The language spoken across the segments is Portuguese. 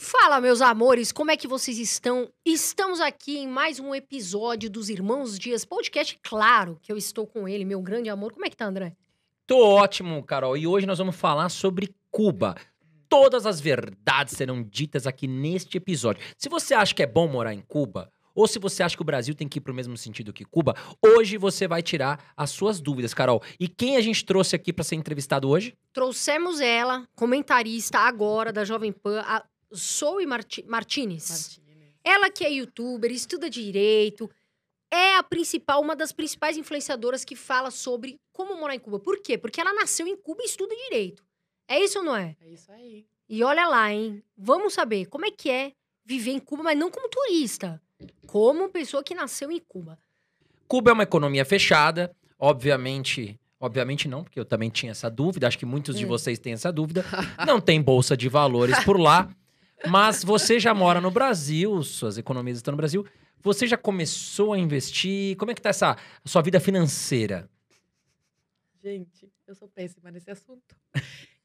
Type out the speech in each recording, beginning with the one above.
Fala, meus amores, como é que vocês estão? Estamos aqui em mais um episódio dos Irmãos Dias Podcast. Claro que eu estou com ele, meu grande amor. Como é que tá, André? Tô ótimo, Carol. E hoje nós vamos falar sobre Cuba. Todas as verdades serão ditas aqui neste episódio. Se você acha que é bom morar em Cuba, ou se você acha que o Brasil tem que ir pro mesmo sentido que Cuba, hoje você vai tirar as suas dúvidas, Carol. E quem a gente trouxe aqui para ser entrevistado hoje? Trouxemos ela, comentarista agora da Jovem Pan, a Zoe Marti Martinez. Ela que é youtuber, estuda direito, é a principal, uma das principais influenciadoras que fala sobre como morar em Cuba. Por quê? Porque ela nasceu em Cuba e estuda direito. É isso ou não é? É isso aí. E olha lá, hein? Vamos saber como é que é viver em Cuba, mas não como turista, como pessoa que nasceu em Cuba. Cuba é uma economia fechada, obviamente. Obviamente não, porque eu também tinha essa dúvida, acho que muitos de Hum. vocês têm essa dúvida. Não tem bolsa de valores por lá, mas você já mora no Brasil, suas economias estão no Brasil. Você já começou a investir? Como é que tá essa sua vida financeira? Gente, eu sou péssima nesse assunto.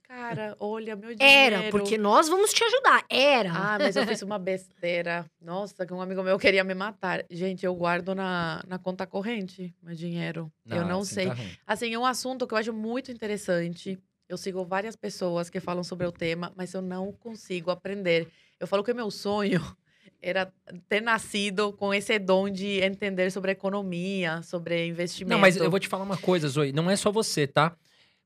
Cara, olha, meu dinheiro. Era, porque nós vamos te ajudar. Era. Ah, mas eu fiz uma besteira. Nossa, que um amigo meu queria me matar. Gente, eu guardo na, na conta corrente meu dinheiro. eu não assim sei. tá. Assim, é um assunto que eu acho muito interessante. Eu sigo várias pessoas que falam sobre o tema, mas eu não consigo aprender. Eu falo que meu sonho era ter nascido com esse dom de entender sobre economia, sobre investimento. Não, mas eu vou te falar uma coisa, Zoe. Não é só você, tá?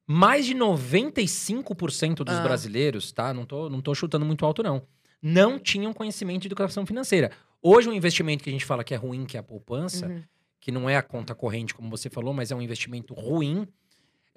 Mais de 95% dos Ah. brasileiros, tá? Não tô, não tô chutando muito alto, não. Não tinham conhecimento de educação financeira. Hoje, um investimento que a gente fala que é ruim, que é a poupança, Uhum. que não é a conta corrente, como você falou, mas é um investimento ruim.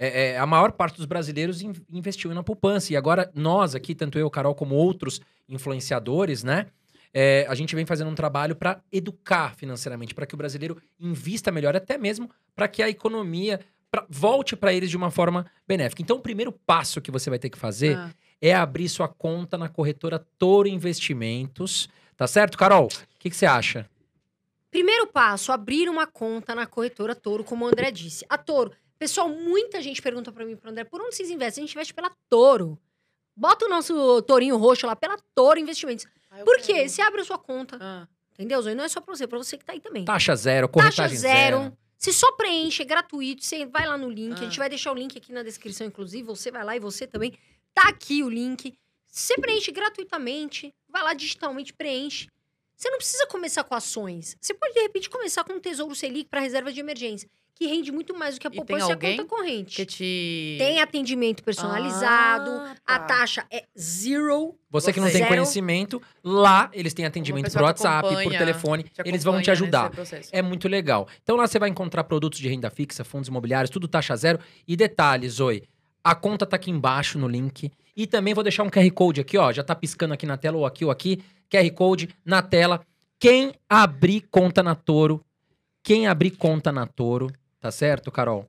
É, é, a maior parte dos brasileiros in- investiu na poupança. E agora, nós aqui, tanto eu, Carol, como outros influenciadores, né? é, a gente vem fazendo um trabalho para educar financeiramente, para que o brasileiro invista melhor, até mesmo para que a economia pra- volte para eles de uma forma benéfica. Então, o primeiro passo que você vai ter que fazer Ah, é abrir sua conta na corretora Toro Investimentos. Tá certo, Carol? O que que você acha? Primeiro passo, abrir uma conta na corretora Toro, como o André disse. A Toro. Pessoal, muita gente pergunta pra mim e pro André, por onde vocês investem? A gente investe pela Toro. Bota o nosso tourinho roxo lá, pela Toro Investimentos. ah, Por quê? quero. Você abre a sua conta, Ah, entendeu, Zoe? Não é só pra você, é pra você que tá aí também. Taxa zero, Taxa corretagem zero. zero. Você só preenche, é gratuito. Você vai lá no link. A Ah. gente vai deixar o link aqui na descrição, inclusive. Você vai lá e você também. Tá aqui o link. Você preenche gratuitamente. Vai lá digitalmente, preenche. Você não precisa começar com ações. Você pode, de repente, começar com um Tesouro Selic para reserva de emergência, que rende muito mais do que a E tem poupança e a conta corrente. que te... Tem atendimento personalizado. Ah, A tá. taxa é zero. Você que não tem Zero. conhecimento, lá eles têm atendimento por WhatsApp, por telefone, te eles vão te ajudar. É muito legal. Então lá você vai encontrar produtos de renda fixa, fundos imobiliários, tudo taxa zero. E detalhes, Oi, a conta tá aqui embaixo no link. E também vou deixar um QR Code aqui, ó. Já tá piscando aqui na tela, ou aqui ou aqui. QR Code na tela. Quem abrir conta na Toro, quem abrir conta na Toro, tá certo, Carol?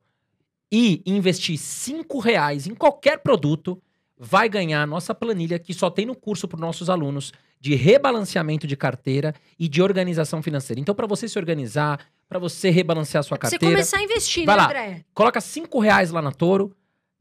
E investir cinco reais em qualquer produto, vai ganhar a nossa planilha que só tem no curso para nossos alunos de rebalanceamento de carteira e de organização financeira. Então, para você se organizar, para você rebalancear a sua É pra você carteira, começar a investir, Vai né, lá. André? coloca cinco reais lá na Toro,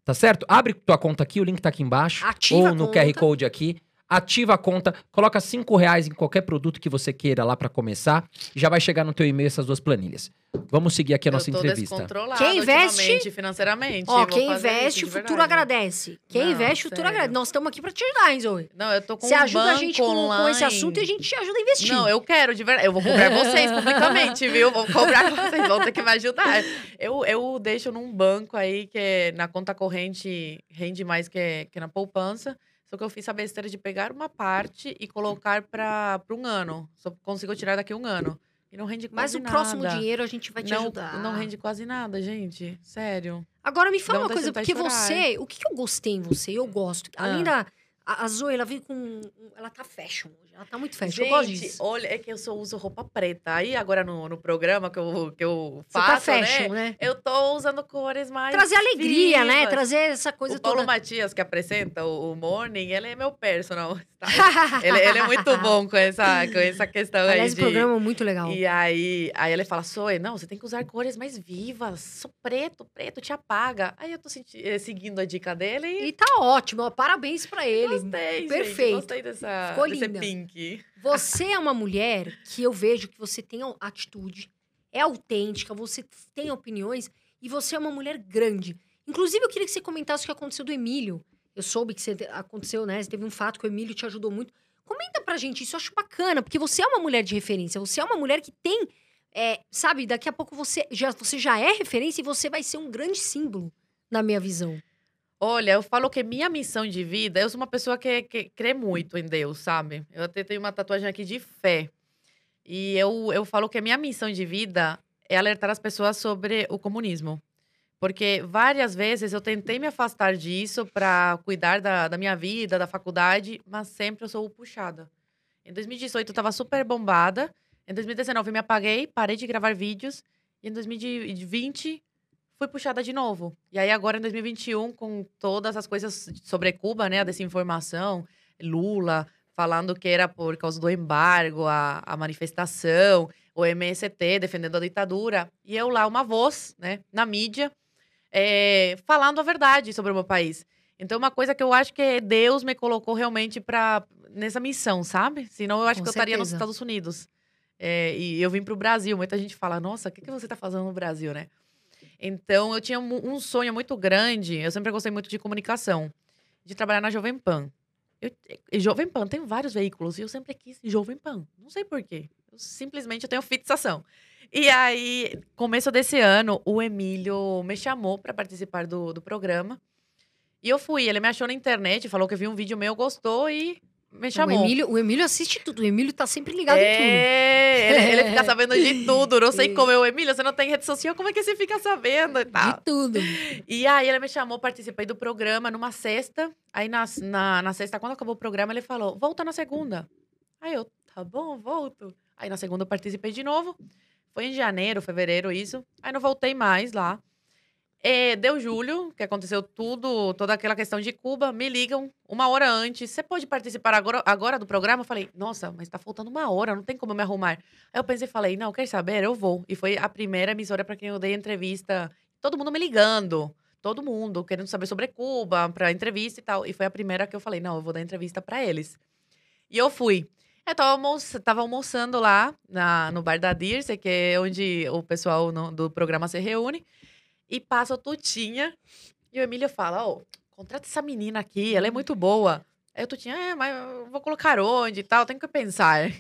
tá certo? Abre tua conta aqui, o link tá aqui embaixo. Ativa ou no. QR Code aqui. Ativa a conta, coloca cinco reais em qualquer produto que você queira lá para começar. E já vai chegar no teu e-mail essas duas planilhas. Vamos seguir aqui a nossa eu tô entrevista. Quem investe- financeiramente. Ó, quem investe, o futuro agradece. Quem Não, investe, o futuro agradece. Nós estamos aqui pra te ajudar, hein, Zoe? Não, eu tô com Você um ajuda a banco gente com, com esse assunto e a gente te ajuda a investir. Não, eu quero, de verdade. Eu vou cobrar vocês publicamente, viu? Vou cobrar vocês, vão ter que me ajudar. Eu, eu deixo num banco aí que é, na conta corrente rende mais que, que na poupança. Só que eu fiz a besteira de pegar uma parte e colocar para um ano. Só consigo tirar daqui um ano. E não rende Mas quase o nada. próximo dinheiro a gente vai te não, ajudar. não rende quase nada, gente. Sério. Agora me fala Dá uma coisa, porque chorar, você. O que que eu gostei em você? Eu gosto. Além Ah. da. A, a Zoe, ela veio com. Ela tá fashion hoje. Ela tá muito fashion. eu gosto Gente, disso. olha, é que eu só uso roupa preta. Aí agora no, no programa que eu, que eu Você tá faço, fashion, né? né? Eu tô usando cores mais. Trazer alegria, né? Trazer essa coisa o Paulo toda. Matias, que apresenta o, o Morning, ele é meu personal. tá? ele, ele é muito bom com essa, com essa questão aí Aliás, de... esse programa é muito legal. E aí, aí ele fala, Zoe, não, você tem que usar cores mais vivas. Só preto, preto te apaga. Aí eu tô senti- eh, seguindo a dica dele e E tá ótimo, ó, parabéns pra ele, Gostei, Perfeito. gente. Gostei dessa, Ficou desse linda. pink. Você é uma mulher que eu vejo que você tem atitude, é autêntica, você tem opiniões e você é uma mulher grande. Inclusive, eu queria que você comentasse o que aconteceu do Emílio. Eu soube que você te- aconteceu, né? Teve um fato que o Emílio te ajudou muito. Comenta pra gente isso, eu acho bacana, porque você é uma mulher de referência, você é uma mulher que tem, é, sabe, daqui a pouco você já, você já é referência e você vai ser um grande símbolo, na minha visão. Olha, eu falo que minha missão de vida, eu sou uma pessoa que, que crê muito em Deus, sabe? Eu até tenho uma tatuagem aqui de fé. E eu, eu falo que minha missão de vida é alertar as pessoas sobre o comunismo. Porque várias vezes eu tentei me afastar disso para cuidar da, da minha vida, da faculdade, mas sempre eu sou puxada. Em 2018 eu estava super bombada. Em 2019 eu me apaguei, parei de gravar vídeos. E em 2020 fui puxada de novo. E aí agora em 2021, com todas as coisas sobre Cuba, né, a desinformação, Lula falando que era por causa do embargo, a, a manifestação, o MST defendendo a ditadura, e eu lá uma voz, né, na mídia, é, falando a verdade sobre o meu país. Então, uma coisa que eu acho que Deus me colocou realmente para nessa missão, sabe? Senão eu acho Com que eu estaria nos. Estados Unidos. É, e eu vim para o Brasil. Muita gente fala, nossa, o que, que você está fazendo no Brasil, né? Então, eu tinha um sonho muito grande. Eu sempre gostei muito de comunicação, de trabalhar na Jovem Pan. Eu, Jovem Pan tem vários veículos e eu sempre quis Jovem Pan. Não sei por quê. Eu, simplesmente eu tenho fixação. E aí, começo desse ano, o Emílio me chamou para participar do, do programa. E eu fui. Ele me achou na internet, falou que viu um vídeo meu, gostou e me O chamou. Emílio, o Emílio assiste tudo, o Emílio tá sempre ligado em tudo. É, ele, ele fica sabendo de tudo. Não sei como eu, Emílio, você não tem rede social, como é que você fica sabendo e tal? De tudo. E aí ele me chamou, participei do programa numa sexta. Aí na, na, na sexta, quando acabou o programa, ele falou: volta na segunda. Aí eu, tá bom, volto. Aí na segunda eu participei de novo. Foi em janeiro, fevereiro, isso. Aí não voltei mais lá. É, deu julho, que aconteceu tudo, toda aquela questão de Cuba. Me ligam uma hora antes. Você pode participar agora, agora do programa? Eu falei, nossa, mas tá faltando uma hora, não tem como eu me arrumar. Aí eu pensei falei, não, quer saber? Eu vou. E foi a primeira emissora para quem eu dei entrevista. Todo mundo me ligando. Todo mundo querendo saber sobre Cuba, pra entrevista e tal. E foi a primeira que eu falei, não, eu vou dar entrevista para eles. E eu fui. Eu tava, almoç... tava almoçando lá na, no bar da Dirce, que é onde o pessoal no- do programa se reúne. E passa o Tutinha. E o Emílio fala: Ó, contrata essa menina aqui, ela é muito boa. Aí o Tutinha, é, mas eu vou colocar onde e tal, tenho que pensar.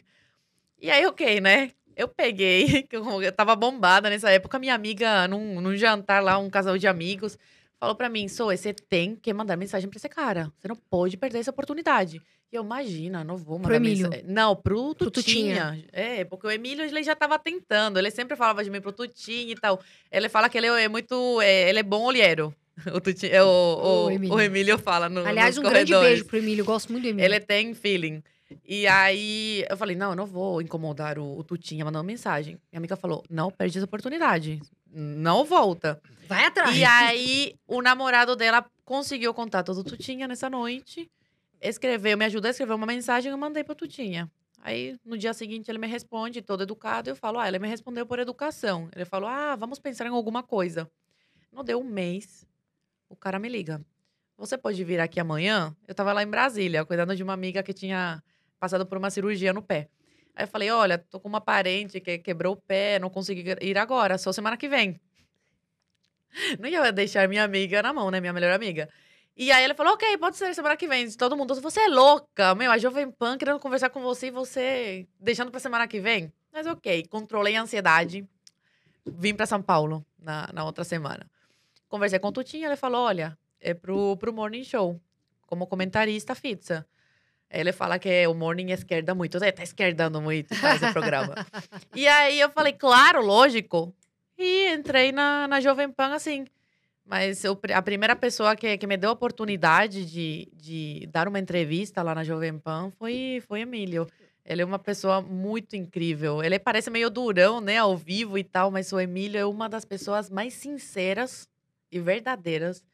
E aí, ok, né? Eu peguei, que eu tava bombada nessa época, minha amiga, num, num jantar lá, um casal de amigos, falou pra mim: Zoe, você tem que mandar mensagem pra esse cara. Você não pode perder essa oportunidade. E eu, imagina, não vou mandar Emílio? mensagem. Não, pro Pro Tutinha. É, porque o Emílio, ele já tava tentando. Ele sempre falava de mim pro Tutinha e tal. Ele fala que ele é muito. é, ele é bom olheiro. O, Tutinha, é, o, o, O o, Emílio. Emílio. fala no, Aliás, um grande corredores. beijo pro Emílio, eu gosto muito do Emílio. Ele tem feeling. E aí eu falei, não, eu não vou incomodar o, o Tutinha mandando mensagem. Minha amiga falou, não perde essa oportunidade. Não volta. Vai atrás. E aí o namorado dela conseguiu o contato do Tutinha nessa noite. Escreveu, me ajudou a escrever uma mensagem e eu mandei pro Tutinha. Aí, no dia seguinte, ele me responde, todo educado. Eu falo, ah, ele me respondeu por educação. Ele falou, ah, vamos pensar em alguma coisa. Não deu um mês, o cara me liga. Você pode vir aqui amanhã? Eu tava lá em Brasília, cuidando de uma amiga que tinha passado por uma cirurgia no pé. Aí eu falei, olha, tô com uma parente que quebrou o pé, não consegui ir agora, só semana que vem. Não ia deixar minha amiga na mão, né? Minha melhor amiga. E aí ele falou, ok, pode ser semana que vem. Todo mundo, você é louca, meu, a Jovem Pan querendo conversar com você e você deixando pra semana que vem. Mas ok, controlei a ansiedade. Vim pra São Paulo na, na outra semana. Conversei com o Tutinha, ele falou, olha, é pro, pro Morning Show, como comentarista fixa. Ele fala que o Morning esquerda muito, é, tá esquerdando muito faz o programa. e aí eu falei, claro, lógico. E entrei na, na Jovem Pan assim. Mas eu, a primeira pessoa que, que me deu a oportunidade de, de dar uma entrevista lá na Jovem Pan foi, foi Emílio. Ele é uma pessoa muito incrível. Ele parece meio durão, né, ao vivo e tal, mas o Emílio é uma das pessoas mais sinceras e verdadeiras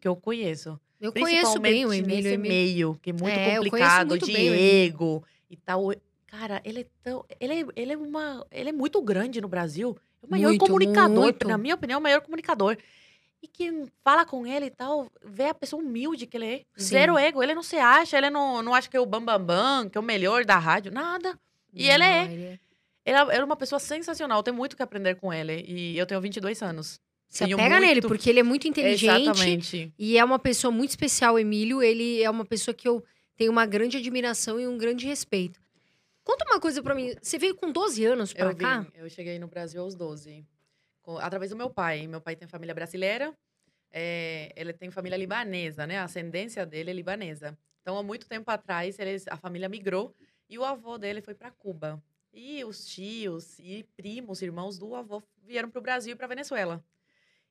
que eu conheço. Eu conheço bem o Emílio. nesse Emílio. meio, que é muito É, eu complicado, muito bem o Emílio. ego e tal. Cara, ele é tão. Ele é, ele é uma. Ele é muito grande no Brasil. É o maior Muito, comunicador, muito. na minha opinião, é o maior comunicador. E que fala com ele e tal, vê a pessoa humilde que ele é. Sim. Zero ego. Ele não se acha, ele não, não acha que é o bambambam, bam, bam, que é o melhor da rádio, nada. E ele é. Não, ele é. Ele é era uma pessoa sensacional, tem muito que aprender com ele. E eu tenho 22 anos. Se Tenho apega nele, muito- porque ele é muito inteligente. Exatamente. E é uma pessoa muito especial, Emílio. Ele é uma pessoa que eu tenho uma grande admiração e um grande respeito. Conta uma coisa pra mim. Você veio com 12 anos Eu cá? vim, eu cheguei no Brasil aos 12. com- através do meu pai. Meu pai tem família brasileira. é, ele tem família libanesa, né? A ascendência dele é libanesa. Então, há muito tempo atrás, eles, a família migrou e o avô dele foi para Cuba. E os tios e primos, irmãos do avô vieram para o Brasil e para Venezuela.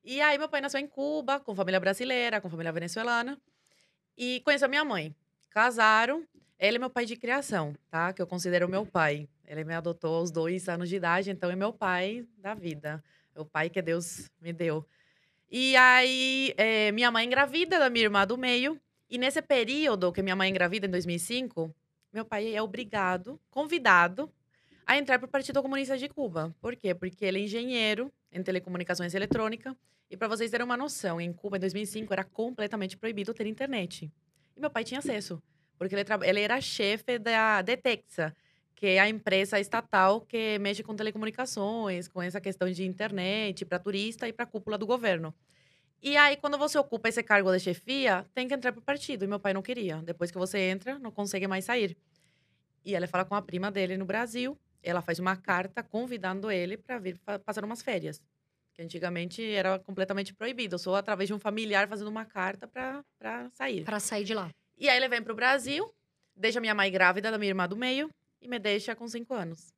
E aí, meu pai nasceu em Cuba, com família brasileira, com família venezuelana. E conheceu minha mãe. Casaram. Ele é meu pai de criação, tá? Que eu considero meu pai. Ele me adotou aos dois anos de idade, então é meu pai da vida. É o pai que Deus me deu. E aí, eh, minha mãe engravida da minha irmã do meio. E nesse período que minha mãe engravida, em 2005, meu pai é obrigado, convidado, a entrar para o Partido Comunista de Cuba. Por quê? Porque ele é engenheiro em telecomunicações eletrônica. E para vocês terem uma noção, em Cuba, em 2005, era completamente proibido ter internet. E meu pai tinha acesso, porque ele, ele era chefe da Detexa, que é a empresa estatal que mexe com telecomunicações, com essa questão de internet para turista e para cúpula do governo. E aí, quando você ocupa esse cargo de chefia, tem que entrar para o partido. E meu pai não queria. Depois que você entra, não consegue mais sair. E ele fala com a prima dele no Brasil. Ela faz uma carta convidando ele para vir passar umas férias. Que antigamente era completamente proibido. Só através de um familiar fazendo uma carta para sair. Pra sair de lá. E aí ele vem pro Brasil, deixa minha mãe grávida da minha irmã do meio e me deixa com cinco anos.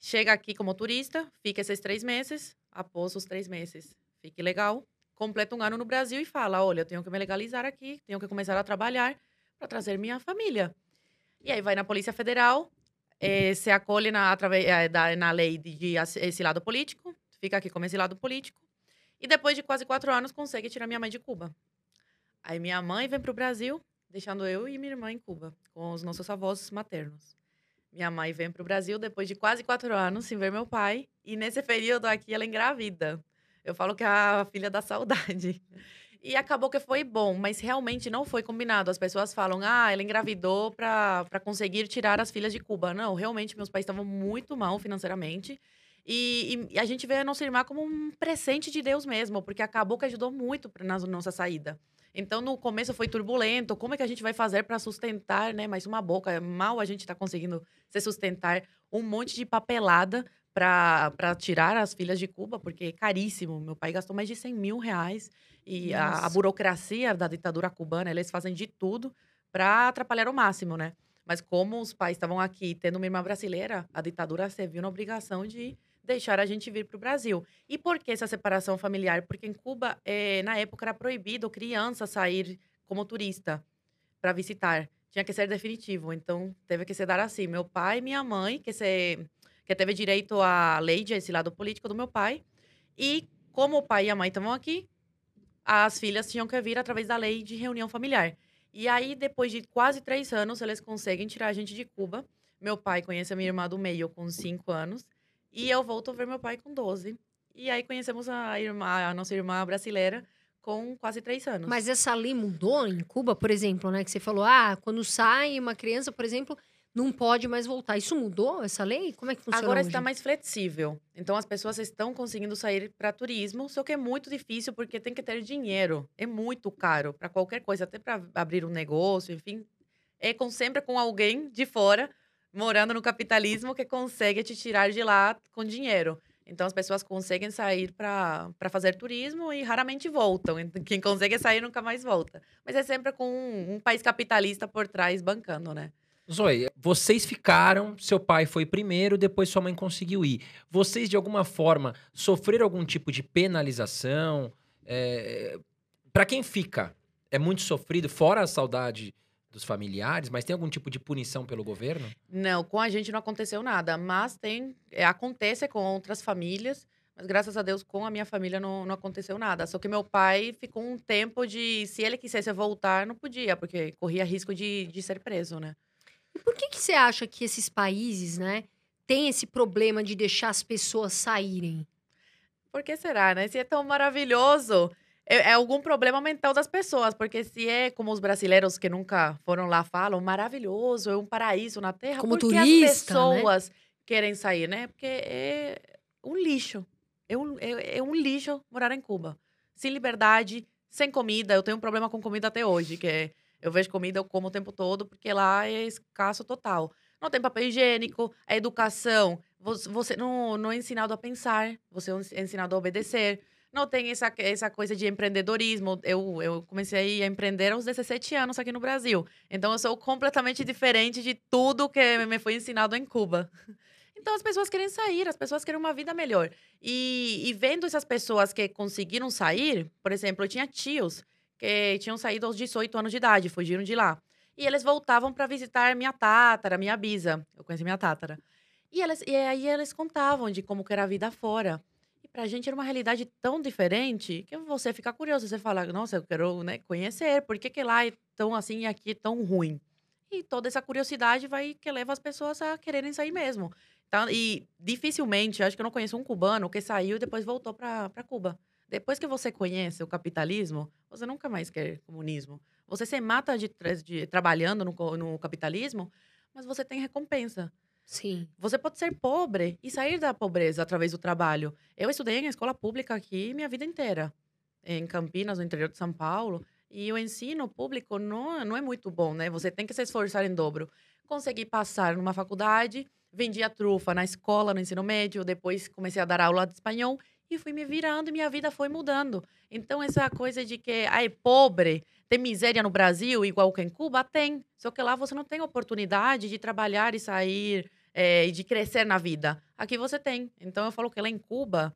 Chega aqui como turista, fica esses três meses. Após os três meses, fique legal. Completa um ano no Brasil e fala: olha, eu tenho que me legalizar aqui, tenho que começar a trabalhar para trazer minha família. E aí vai na Polícia Federal, eh, se acolhe na, através, da, na lei de, de as- esse lado político, fica aqui como esse lado político. E depois de quase quatro anos, consegue tirar minha mãe de Cuba. Aí minha mãe vem pro Brasil, deixando eu e minha irmã em Cuba, com os nossos avós maternos. Minha mãe vem pro Brasil depois de quase quatro anos sem ver meu pai. E nesse período aqui, ela engravida. Eu falo que é a filha da saudade. E acabou que foi bom, mas realmente não foi combinado. As pessoas falam, ah, ela engravidou para conseguir tirar as filhas de Cuba. Não, realmente, meus pais estavam muito mal financeiramente. E, e a gente vê a nossa irmã como um presente de Deus mesmo, porque acabou que ajudou muito na nossa saída. Então, no começo foi turbulento. Como é que a gente vai fazer para sustentar, né? Mais uma boca. Mal a gente está conseguindo se sustentar. Um monte de papelada para tirar as filhas de Cuba, porque é caríssimo. Meu pai gastou mais de 100 mil reais. E a, a burocracia da ditadura cubana, eles fazem de tudo para atrapalhar ao máximo, né? Mas como os pais estavam aqui tendo uma irmã brasileira, a ditadura se viu na obrigação de deixar a gente vir para o Brasil. E por que essa separação familiar? Porque em Cuba, eh, na época, era proibido criança sair como turista para visitar. Tinha que ser definitivo. Então, teve que se dar assim. Meu pai e minha mãe, que, se, que teve direito à lei de esse lado político do meu pai. E como o pai e a mãe estavam aqui, as filhas tinham que vir através da lei de reunião familiar. E aí, depois de quase três anos, eles conseguem tirar a gente de Cuba. Meu pai conhece a minha irmã do meio com cinco anos. E eu volto a ver meu pai com 12. E aí conhecemos a, irmã, a nossa irmã brasileira com quase três anos. Mas essa lei mudou em Cuba, por exemplo, né? Que você falou, ah, quando sai uma criança, por exemplo, não pode mais voltar. Isso mudou, essa lei? Como é que funciona Agora hoje? está mais flexível. Então as pessoas estão conseguindo sair para turismo, só que é muito difícil porque tem que ter dinheiro. É muito caro para qualquer coisa, até para abrir um negócio, enfim. É com, sempre com alguém de fora, morando no capitalismo, que consegue te tirar de lá com dinheiro. Então as pessoas conseguem sair para fazer turismo e raramente voltam. Então, Quem consegue sair nunca mais volta. Mas é sempre com um, um país capitalista por trás bancando, né? Zoe, vocês ficaram, seu pai foi primeiro, depois sua mãe conseguiu ir. Vocês, de alguma forma, sofreram algum tipo de penalização? É... Para quem fica, é muito sofrido, fora a saudade dos familiares, mas tem algum tipo de punição pelo governo? Não, com a gente não aconteceu nada, mas tem, é, acontece com outras famílias, mas graças a Deus com a minha família não, não aconteceu nada. Só que meu pai ficou um tempo de, se ele quisesse voltar, não podia, porque corria risco de, de ser preso, né? E por que, que você acha que esses países, né, têm esse problema de deixar as pessoas saírem? Por que será, né? Se é tão maravilhoso. é, é algum problema mental das pessoas, porque se é como os brasileiros que nunca foram lá falam, maravilhoso, é um paraíso na Terra, Como porque turista, as né? pessoas querem sair, né? Porque é um lixo. É um, é, é um lixo morar em Cuba. Sem liberdade, sem comida. Eu tenho um problema com comida até hoje, que é eu vejo comida, eu como o tempo todo, porque lá é escasso total. Não tem papel higiênico, a educação, você, não, não é ensinado a pensar, você é ensinado a obedecer. Não tem essa, essa coisa de empreendedorismo. Eu, eu comecei a empreender aos 17 anos aqui no Brasil. Então, eu sou completamente diferente de tudo que me foi ensinado em Cuba. Então, as pessoas querem sair, as pessoas querem uma vida melhor. E, e vendo essas pessoas que conseguiram sair, por exemplo, eu tinha tios que tinham saído aos 18 anos de idade, fugiram de lá. E eles voltavam para visitar minha tátara, minha bisa. Eu conheci minha tátara. E, eles, e aí eles contavam de como era a vida fora. E pra gente era uma realidade tão diferente que você fica curioso. Você fala, nossa, eu quero né, conhecer. Por que, que lá é tão assim e aqui é tão ruim? E toda essa curiosidade vai que leva as pessoas a quererem sair mesmo. Então, e dificilmente, acho que eu não conheço um cubano que saiu e depois voltou para Cuba. Depois que você conhece o capitalismo, você nunca mais quer comunismo. Você se mata de, de trabalhando no, no capitalismo, mas você tem recompensa. Sim. Você pode ser pobre e sair da pobreza através do trabalho. Eu estudei em escola pública aqui minha vida inteira, em Campinas, no interior de São Paulo, e o ensino público não, não é muito bom, né? Você tem que se esforçar em dobro. Consegui passar numa faculdade, vendia trufa na escola, no ensino médio, depois comecei a dar aula de espanhol e fui me virando e minha vida foi mudando. Então, essa coisa de que, ai, pobre, tem miséria no Brasil, igual que em Cuba, tem. Só que lá você não tem oportunidade de trabalhar e sair é, e de crescer na vida. Aqui você tem. Então, eu falo que lá em Cuba,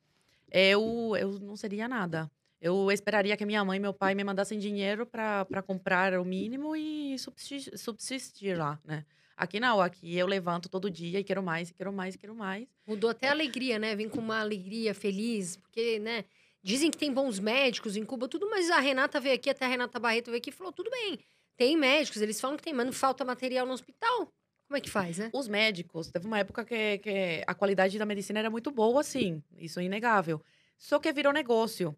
eu, eu não seria nada. Eu esperaria que minha mãe e meu pai me mandassem dinheiro para comprar o mínimo e subsistir, subsistir lá, né? Aqui não, aqui eu levanto todo dia e quero mais, e quero mais, e quero mais. Mudou até a alegria, né? Vim com uma alegria feliz, porque, né? Dizem que tem bons médicos em Cuba, tudo, mas a Renata veio aqui, até a Renata Barreto veio aqui e falou: tudo bem, tem médicos, eles falam que tem, mas não falta material no hospital. Como é que faz, né? Os médicos, teve uma época que, que a qualidade da medicina era muito boa, sim, isso é inegável. Só que virou negócio.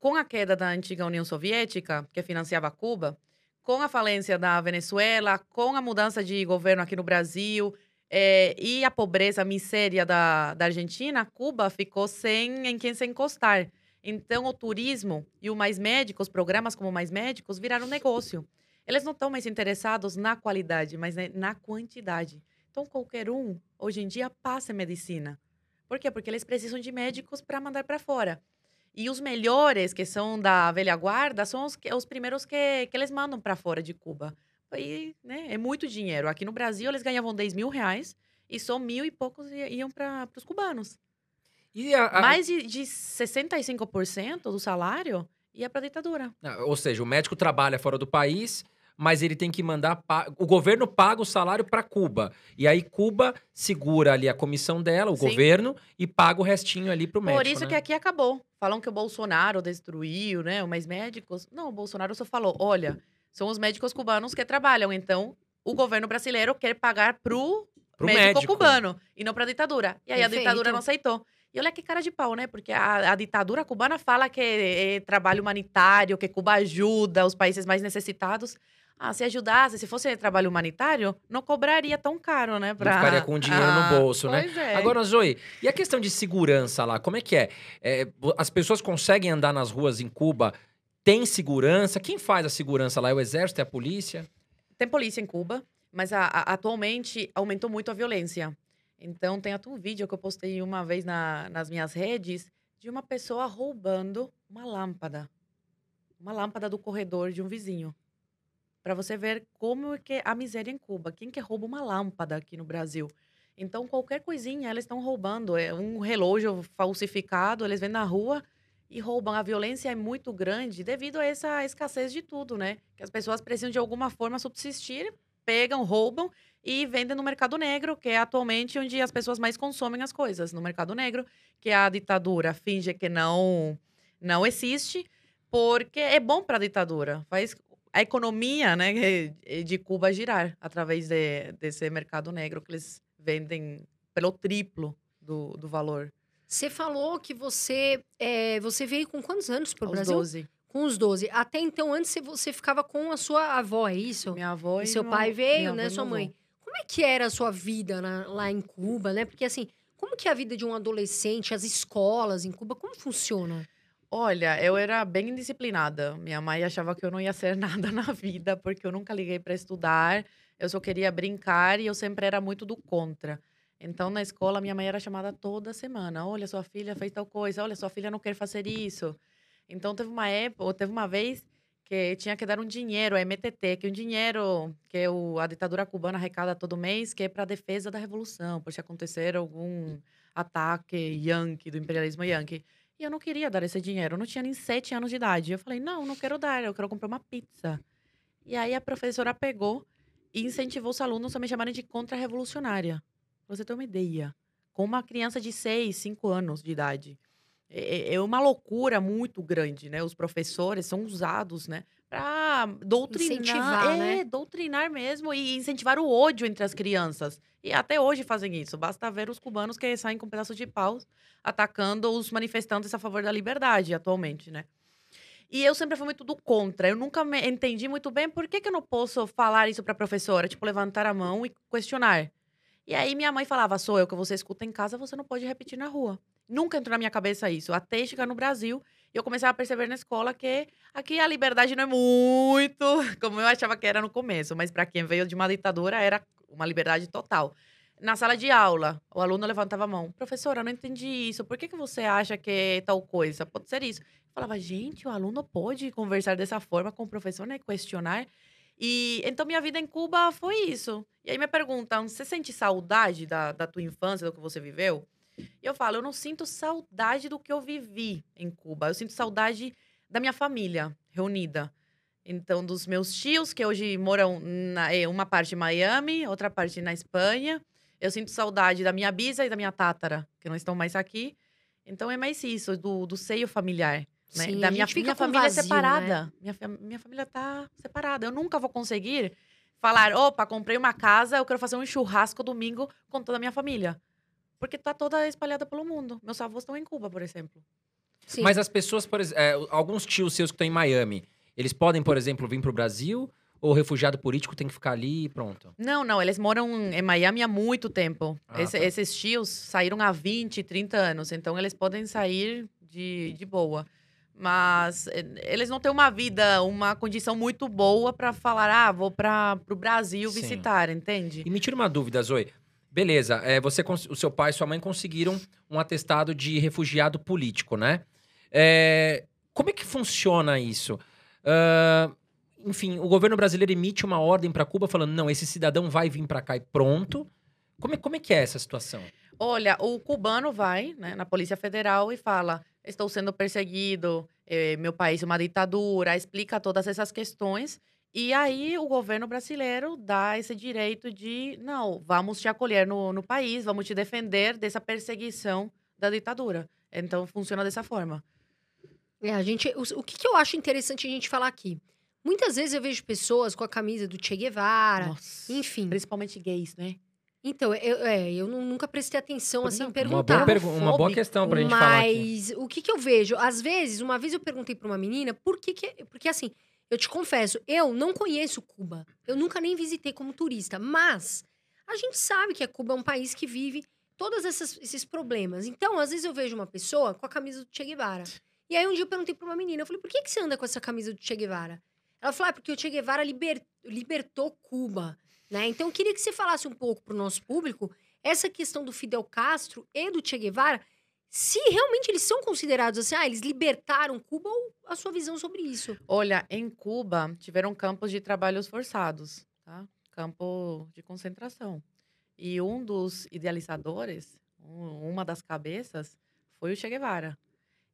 Com a queda da antiga União Soviética, que financiava Cuba, com a falência da Venezuela, com a mudança de governo aqui no Brasil é, e a pobreza, a miséria da, da Argentina, Cuba ficou sem em quem se encostar. Então, o turismo e o Mais Médicos, programas como Mais Médicos, viraram negócio. Eles não estão mais interessados na qualidade, mas na quantidade. Então, qualquer um, hoje em dia, passa medicina. Por quê? Porque eles precisam de médicos para mandar para fora. E os melhores, que são da velha guarda, são os, os primeiros que, que eles mandam para fora de Cuba. E, né, é muito dinheiro. Aqui no Brasil, eles ganhavam 10 mil reais e só mil e poucos iam para os cubanos. A, a... Mais de, de 65% do salário ia para a ditadura. Ah, Ou seja, o médico trabalha fora do país, mas ele tem que mandar. pa- O governo paga o salário para Cuba. E aí Cuba segura ali a comissão dela, o Sim. governo, e paga o restinho ali pro médico. Por isso né? que aqui acabou. Falam que o Bolsonaro destruiu, né? Os mais médicos. Não, o Bolsonaro só falou: olha, são os médicos cubanos que trabalham. Então, o governo brasileiro quer pagar pro, Pro médico, médico. cubano e não pra ditadura. E aí a Perfeito. ditadura não aceitou. E olha que cara de pau, né? Porque a, a ditadura cubana fala que é, é trabalho humanitário, que Cuba ajuda os países mais necessitados. Ah, se ajudasse, se fosse trabalho humanitário, não cobraria tão caro, né? Não Pra... ficaria com dinheiro Ah, no bolso, né? É. Agora, Zoe, e a questão de segurança lá? Como é que é? É, As pessoas conseguem andar nas ruas em Cuba? Tem segurança? Quem faz a segurança lá? É o exército? É a polícia? Tem polícia em Cuba, mas a- a- atualmente aumentou muito a violência. Então, tem até um vídeo que eu postei uma vez na- nas minhas redes de uma pessoa roubando uma lâmpada. Uma lâmpada do corredor de um vizinho. Para você ver como é que é a miséria em Cuba. Quem que rouba uma lâmpada aqui no Brasil? Então, qualquer coisinha, eles estão roubando. É um relógio falsificado, eles vêm na rua e roubam. A violência é muito grande devido a essa escassez de tudo, né? Que as pessoas precisam de alguma forma subsistir, pegam, roubam e vendem no mercado negro, que é atualmente onde as pessoas mais consomem as coisas, no mercado negro, que a ditadura finge que não não existe, porque é bom para a ditadura, faz a economia, né, de Cuba girar através de, desse mercado negro que eles vendem pelo triplo do, do valor. Você falou que você, é, você veio com quantos anos pro Aos Brasil? 12. Com os 12. Até então, antes você- ficava com a sua avó, é isso? Minha avó E e seu meu- pai veio, né? Sua mãe. avô. Como é que era a sua vida na- lá em Cuba, né? Porque assim, como que é a vida de um adolescente, as escolas em Cuba, como funciona? Olha, eu era bem indisciplinada. Minha mãe achava que eu não ia ser nada na vida, porque eu nunca liguei para estudar. Eu só queria brincar e eu sempre era muito do contra. Então, na escola, minha mãe era chamada toda semana. Olha, sua filha fez tal coisa. Olha, sua filha não quer fazer isso. Então, teve uma época, teve uma vez que tinha que dar um dinheiro, a MTT, que é um dinheiro que a ditadura cubana arrecada todo mês, que é para defesa da revolução, por se acontecer algum ataque yankee, do imperialismo yankee. E eu não queria dar esse dinheiro, eu não tinha nem sete anos de idade. Eu falei, não, não quero dar, eu quero comprar uma pizza. E aí a professora pegou e incentivou os alunos a me chamarem de contra-revolucionária. Você ter uma ideia. Com uma criança de seis, cinco anos de idade. É, é uma loucura muito grande, né? Os professores são usados, né? Pra doutrinar. Incentivar, é, né? doutrinar mesmo e incentivar o ódio entre as crianças. E até hoje fazem isso. Basta ver os cubanos que saem com pedaços de pau atacando os manifestantes a favor da liberdade atualmente, né? E eu sempre fui muito do contra. Eu nunca me entendi muito bem por que, que eu não posso falar isso pra professora, tipo, levantar a mão e questionar. E aí minha mãe falava: sou eu que você escuta em casa, você não pode repetir na rua. Nunca entrou na minha cabeça isso, até chegar no Brasil. E eu comecei a perceber na escola que aqui a liberdade não é muito como eu achava que era no começo, mas para quem veio de uma ditadura era uma liberdade total. Na sala de aula, o aluno levantava a mão: professora, não entendi isso, por que, que você acha que é tal coisa? Pode ser isso. Eu falava: gente, o aluno pode conversar dessa forma com o professor, né? Questionar. E então minha vida em Cuba foi isso. E aí me perguntam: você sente saudade da, da tua infância, do que você viveu? E eu falo: eu não sinto saudade do que eu vivi em Cuba. Eu sinto saudade da minha família reunida. Então, dos meus tios, que hoje moram na, é, uma parte em Miami, outra parte na Espanha. Eu sinto saudade da minha bisa e da minha tátara, que não estão mais aqui. Então, é mais isso, do, do seio familiar. Né? Sim, da minha, minha família vazio, né? separada. Minha, fa- minha família tá separada. Eu nunca vou conseguir falar, opa, comprei uma casa, eu quero fazer um churrasco domingo com toda a minha família. Porque tá toda espalhada pelo mundo. Meus avós estão em Cuba, por exemplo. Sim. Mas as pessoas, por exemplo, alguns tios seus que estão em Miami, eles podem, por exemplo, vir pro Brasil? Ou o refugiado político tem que ficar ali e pronto? Não, não, eles moram em Miami há muito tempo. Ah, Esse- tá. Esses tios saíram há 20, 30 anos, então eles podem sair de, de boa. Mas eh, eles não têm uma vida, uma condição muito boa para falar, ah, vou para o Brasil Sim. visitar, entende? E me tira uma dúvida, Zoe. Beleza, é, você, o seu pai e sua mãe conseguiram um atestado de refugiado político, né? É, como é que funciona isso? Ah, enfim, o governo brasileiro emite uma ordem para Cuba falando, não, esse cidadão vai vir para cá e pronto. Como é, como é que é essa situação? Olha, o cubano vai né, na Polícia Federal e fala: estou sendo perseguido, eh, meu país é uma ditadura, explica todas essas questões. E aí o governo brasileiro dá esse direito de: não, vamos te acolher no, no país, vamos te defender dessa perseguição da ditadura. Então funciona dessa forma. É, a gente, o, o que, que eu acho interessante a gente falar aqui? Muitas vezes eu vejo pessoas com a camisa do Che Guevara, Nossa. enfim. Principalmente gays, né? Então, eu, é, eu nu- nunca prestei atenção assim em Não, uma perguntar. boa, pergu- uma boa questão pra gente falar aqui. Mas o que, que eu vejo? Às vezes, uma vez eu perguntei pra uma menina por que, que. Porque assim, eu te confesso, eu não conheço Cuba. Eu nunca nem visitei como turista. Mas a gente sabe que a Cuba é um país que vive todos esses problemas. Então, às vezes eu vejo uma pessoa com a camisa do Che Guevara. E aí um dia eu perguntei pra uma menina, eu falei, por que, que você anda com essa camisa do Che Guevara? Ela falou, ah, porque o Che Guevara liber- libertou Cuba. Né? Então, eu queria que você falasse um pouco pro nosso público essa questão do Fidel Castro e do Che Guevara, se realmente eles são considerados assim, ah, eles libertaram Cuba ou a sua visão sobre isso? Olha, em Cuba tiveram campos de trabalhos forçados, tá? Campo de concentração. E um dos idealizadores, um- uma das cabeças, foi o Che Guevara.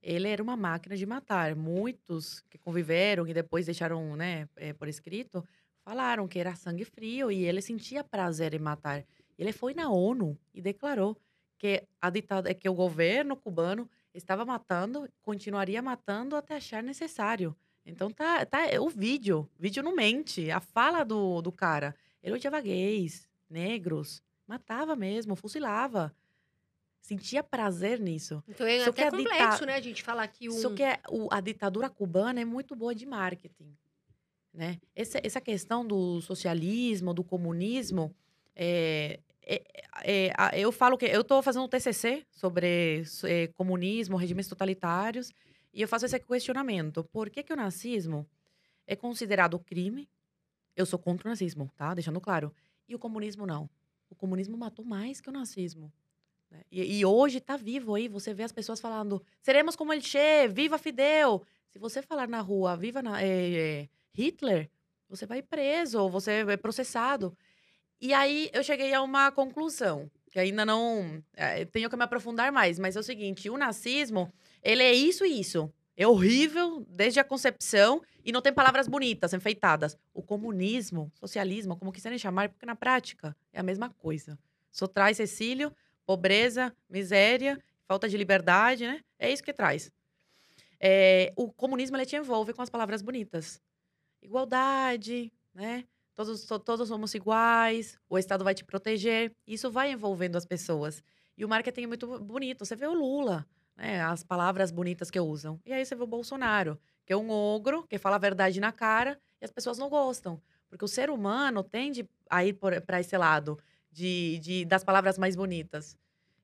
Ele era uma máquina de matar. Muitos que conviveram e depois deixaram, né, eh, por escrito, falaram que era sangue frio e ele sentia prazer em matar. Ele foi na ONU e declarou que a ditadura, que o governo cubano estava matando, continuaria matando até achar necessário. Então tá, tá é o vídeo, o vídeo não mente, a fala do, do cara. Ele odiava gays, negros, matava mesmo, fuzilava. sentia prazer nisso. Então é Só que até dita- complexo, né? A gente falar que um... Só que é- o- a ditadura cubana é muito boa de marketing. Né? Essa, essa questão do socialismo, do comunismo, é, é- é- eu falo que eu estou fazendo um TCC sobre é, comunismo, regimes totalitários, e eu faço esse questionamento. Por que, que o nazismo é considerado crime? Eu sou contra o nazismo, tá? Deixando claro. E o comunismo não. O comunismo matou mais que o nazismo. né? E, e hoje está vivo aí, você vê as pessoas falando, seremos como el Che, viva Fidel. Se você falar na rua, viva na- é, é, Hitler, você vai preso, você é processado. E aí eu cheguei a uma conclusão, que ainda não é, tenho que me aprofundar mais, mas é o seguinte, o nazismo, ele é isso e isso. É horrível desde a concepção e não tem palavras bonitas, enfeitadas. O comunismo, socialismo, como quiserem chamar, porque na prática é a mesma coisa. Só traz Cecílio, pobreza, miséria, falta de liberdade, né? É isso que traz. É, o comunismo ele te envolve com as palavras bonitas. Igualdade, né? Todos, to- todos somos iguais, o Estado vai te proteger. Isso vai envolvendo as pessoas. E o marketing é muito bonito. Você vê o Lula, né? As palavras bonitas que usam. E aí você vê o Bolsonaro, que é um ogro, que fala a verdade na cara, e as pessoas não gostam. Porque o ser humano tende a ir para esse lado de, de- das palavras mais bonitas.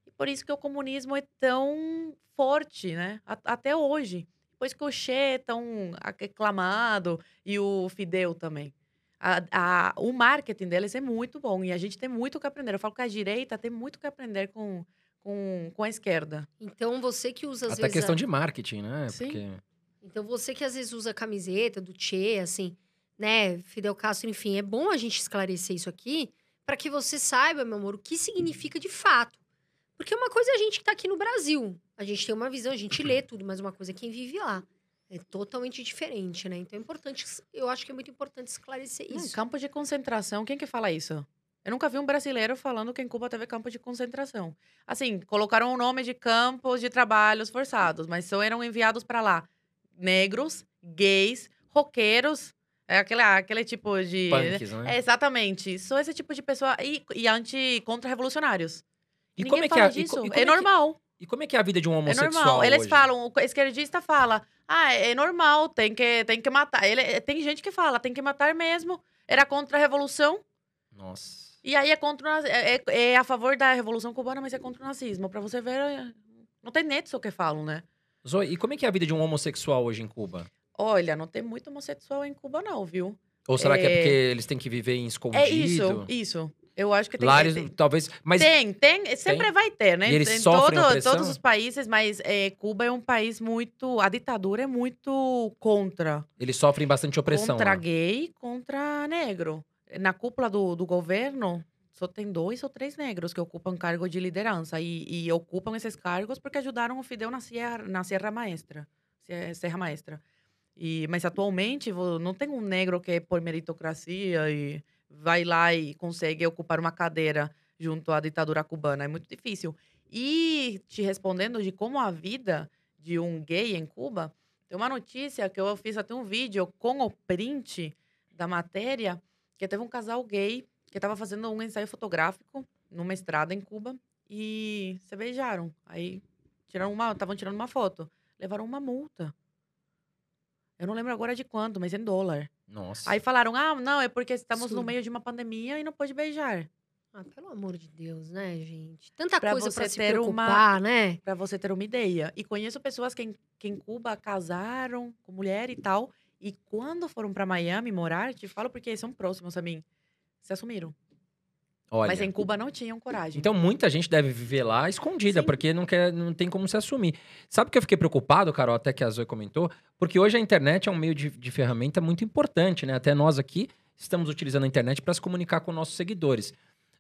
E por isso que o comunismo é tão forte, né? Até hoje. Depois que o Che é tão aclamado e o Fidel também. A- a- o marketing deles é muito bom e a gente tem muito que aprender. Eu falo que a direita tem muito que aprender com, com, com a esquerda. Então você que usa às Até vezes... questão a- de marketing, né? Sim. Porque Então você que às vezes usa a camiseta do Che, assim, né, Fidel Castro, enfim, é bom a gente esclarecer isso aqui para que você saiba, meu amor, o que significa de fato. Porque uma coisa é a gente que tá aqui no Brasil, a gente tem uma visão, a gente lê tudo, mas uma coisa é quem vive lá. É totalmente diferente, né? Então é importante, eu acho que é muito importante esclarecer Hum, isso. campo de concentração, quem que fala isso? Eu nunca vi um brasileiro falando que em Cuba teve campo de concentração. Assim, colocaram o nome de campos de trabalhos forçados, mas só eram enviados para lá negros, gays, roqueiros, é aquele, aquele tipo de. punks, né? É, exatamente. Só esse tipo de pessoa. E, e anti-contra-revolucionários. E Ninguém como é que fala é, e disso. e como é, é que- normal. E como é que é a vida de um É homossexual normal. Eles hoje? falam, o esquerdista fala, ah, é normal, tem que, tem que matar. Ele, é, tem gente que fala, tem que matar mesmo. Era contra a revolução. Nossa. E aí é contra é, é- é a favor da revolução cubana, mas é contra o nazismo. Pra você ver, é- não tem net o que falam, né? Zoe, e como é que é a vida de um homossexual hoje em Cuba? Olha, não tem muito homossexual em Cuba, não, viu? Ou será que é É- porque eles têm que viver em escondido? É isso, isso. Eu acho que tem que eles, talvez... Mas Tem, tem, sempre vai ter, né? E eles em sofrem todo- todos os países, mas é, Cuba é um país muito. A ditadura é muito contra. eles sofrem bastante opressão contra lá. gay, contra negro. Na cúpula do, do governo, só tem dois ou três negros que ocupam cargo de liderança. E, e ocupam esses cargos porque ajudaram o Fidel na Sierra, na Sierra Maestra. Serra Maestra. E, mas atualmente não tem um negro que é por meritocracia e vai lá e consegue ocupar uma cadeira junto à ditadura cubana. É muito difícil. E te respondendo de como a vida de um gay em Cuba, tem uma notícia que eu fiz até um vídeo com o print da matéria, que teve um casal gay que estava fazendo um ensaio fotográfico numa estrada em Cuba e se beijaram. Aí tiraram uma, estavam tirando uma foto, levaram uma multa. Eu não lembro agora de quanto, mas em dólar. Nossa. Aí falaram: "Ah, não, é porque estamos no Absurdo. meio de uma pandemia e não pode beijar". Ah, pelo amor de Deus, né, gente? Tanta Pra coisa pra se ter uma- preocupar, né? Pra você ter uma ideia. E conheço pessoas que em, que em Cuba casaram com mulher e tal. E quando foram pra Miami morar, te falo porque são próximos a mim, se assumiram. Olha. Mas em Cuba não tinham coragem. Então muita gente deve viver lá escondida, Sim. porque não, quer, não tem como se assumir. Sabe que eu fiquei preocupado, Carol, até que a Zoe comentou? Porque hoje a internet é um meio de, de ferramenta muito importante, né? Até nós aqui estamos utilizando a internet para se comunicar com nossos seguidores.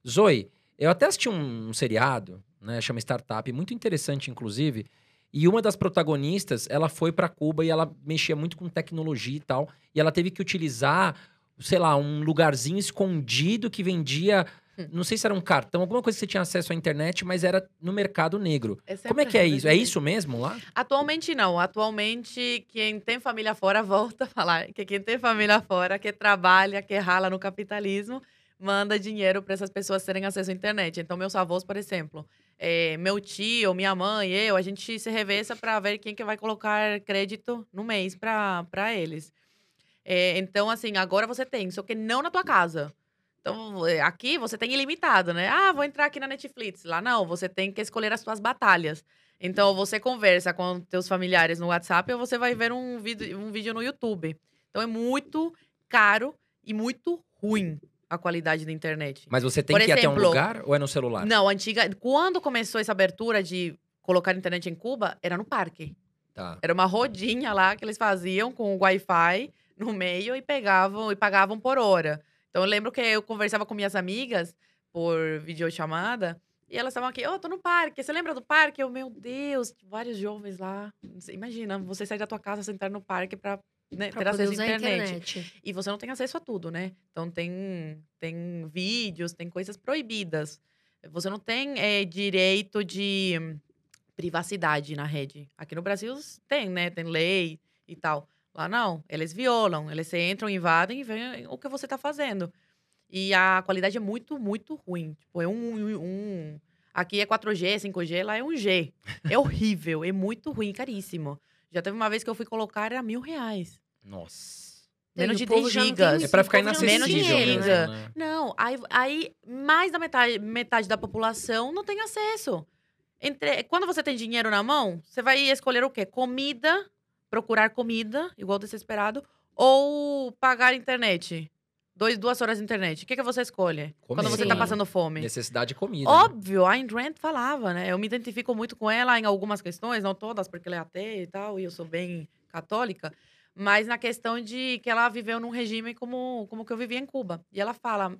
Zoe, eu até assisti um, um seriado, né? Chama Startup, muito interessante, inclusive. E uma das protagonistas, ela foi para Cuba e ela mexia muito com tecnologia e tal. E ela teve que utilizar, sei lá, um lugarzinho escondido que vendia não sei se era um cartão, alguma coisa que você tinha acesso à internet, mas era no mercado negro. sempre Como é que é isso? É isso mesmo lá? Atualmente não. Atualmente, quem tem família fora volta a falar que quem tem família fora, que trabalha, que rala no capitalismo, manda dinheiro para essas pessoas terem acesso à internet. Então, meus avós, por exemplo, é, meu tio, minha mãe, eu, a gente se revessa para ver quem que vai colocar crédito no mês para eles. É, então, assim, agora você tem, só que não na tua casa. Então, é, aqui você tem ilimitado, né? Ah, vou entrar aqui na Netflix. Lá não, você tem que escolher as suas batalhas. Então, você conversa com teus familiares no WhatsApp ou você vai ver um vídeo, um vídeo no YouTube. Então, é muito caro e muito ruim a qualidade da internet. Mas você tem Por que ir até um exemplo, lugar ou é no celular? Não, antiga. Quando começou essa abertura de colocar internet em Cuba, era no parque. Tá. Era uma rodinha lá que eles faziam com o Wi-Fi no meio e pegavam e pagavam por hora. Então eu lembro que eu conversava com minhas amigas por videochamada e elas estavam aqui, ô, tô no parque. Você lembra do parque? Eu, meu Deus, vários jovens lá. Imagina, você sair da tua casa, sentar no parque pra, né, Pra ter acesso à internet. internet. E você não tem acesso a tudo, né? Então tem, tem vídeos, tem coisas proibidas. Você não tem eh, direito de privacidade na rede. Aqui no Brasil tem, né? Tem lei e tal. Lá não, eles violam, eles entram, invadem e veem o que você tá fazendo. E a qualidade é muito, muito ruim. Tipo, é um, um- um- Aqui é 4G, 5G, lá é 1G. É horrível, é muito ruim, caríssimo. Já teve uma vez que eu fui colocar, era mil reais. Nossa. Menos de o povo 10 já não tem gigas. É pra ficar inacessível dinheiro, mesmo, né? né? Não, aí, aí mais da metade, metade da população não tem acesso. Entre, quando você tem dinheiro na mão, você vai escolher o quê? Comida, procurar comida, igual desesperado, ou pagar internet. Dois, duas horas de internet. O que, que você escolhe? Quando você tá Sim. passando fome. Necessidade de comida. né? Óbvio, a Ayn Rand falava, né? Eu me identifico muito com ela em algumas questões, não todas, porque ela é ateia e tal, e eu sou bem católica. Mas na questão de que ela viveu num regime como, como que eu vivia em Cuba. E ela fala,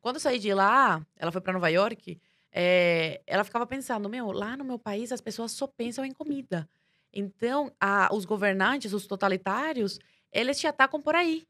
quando eu saí de lá, ela foi para Nova York, é, ela ficava pensando, meu, lá no meu país as pessoas só pensam em comida. Então, a- os governantes, os totalitários, eles te atacam por aí.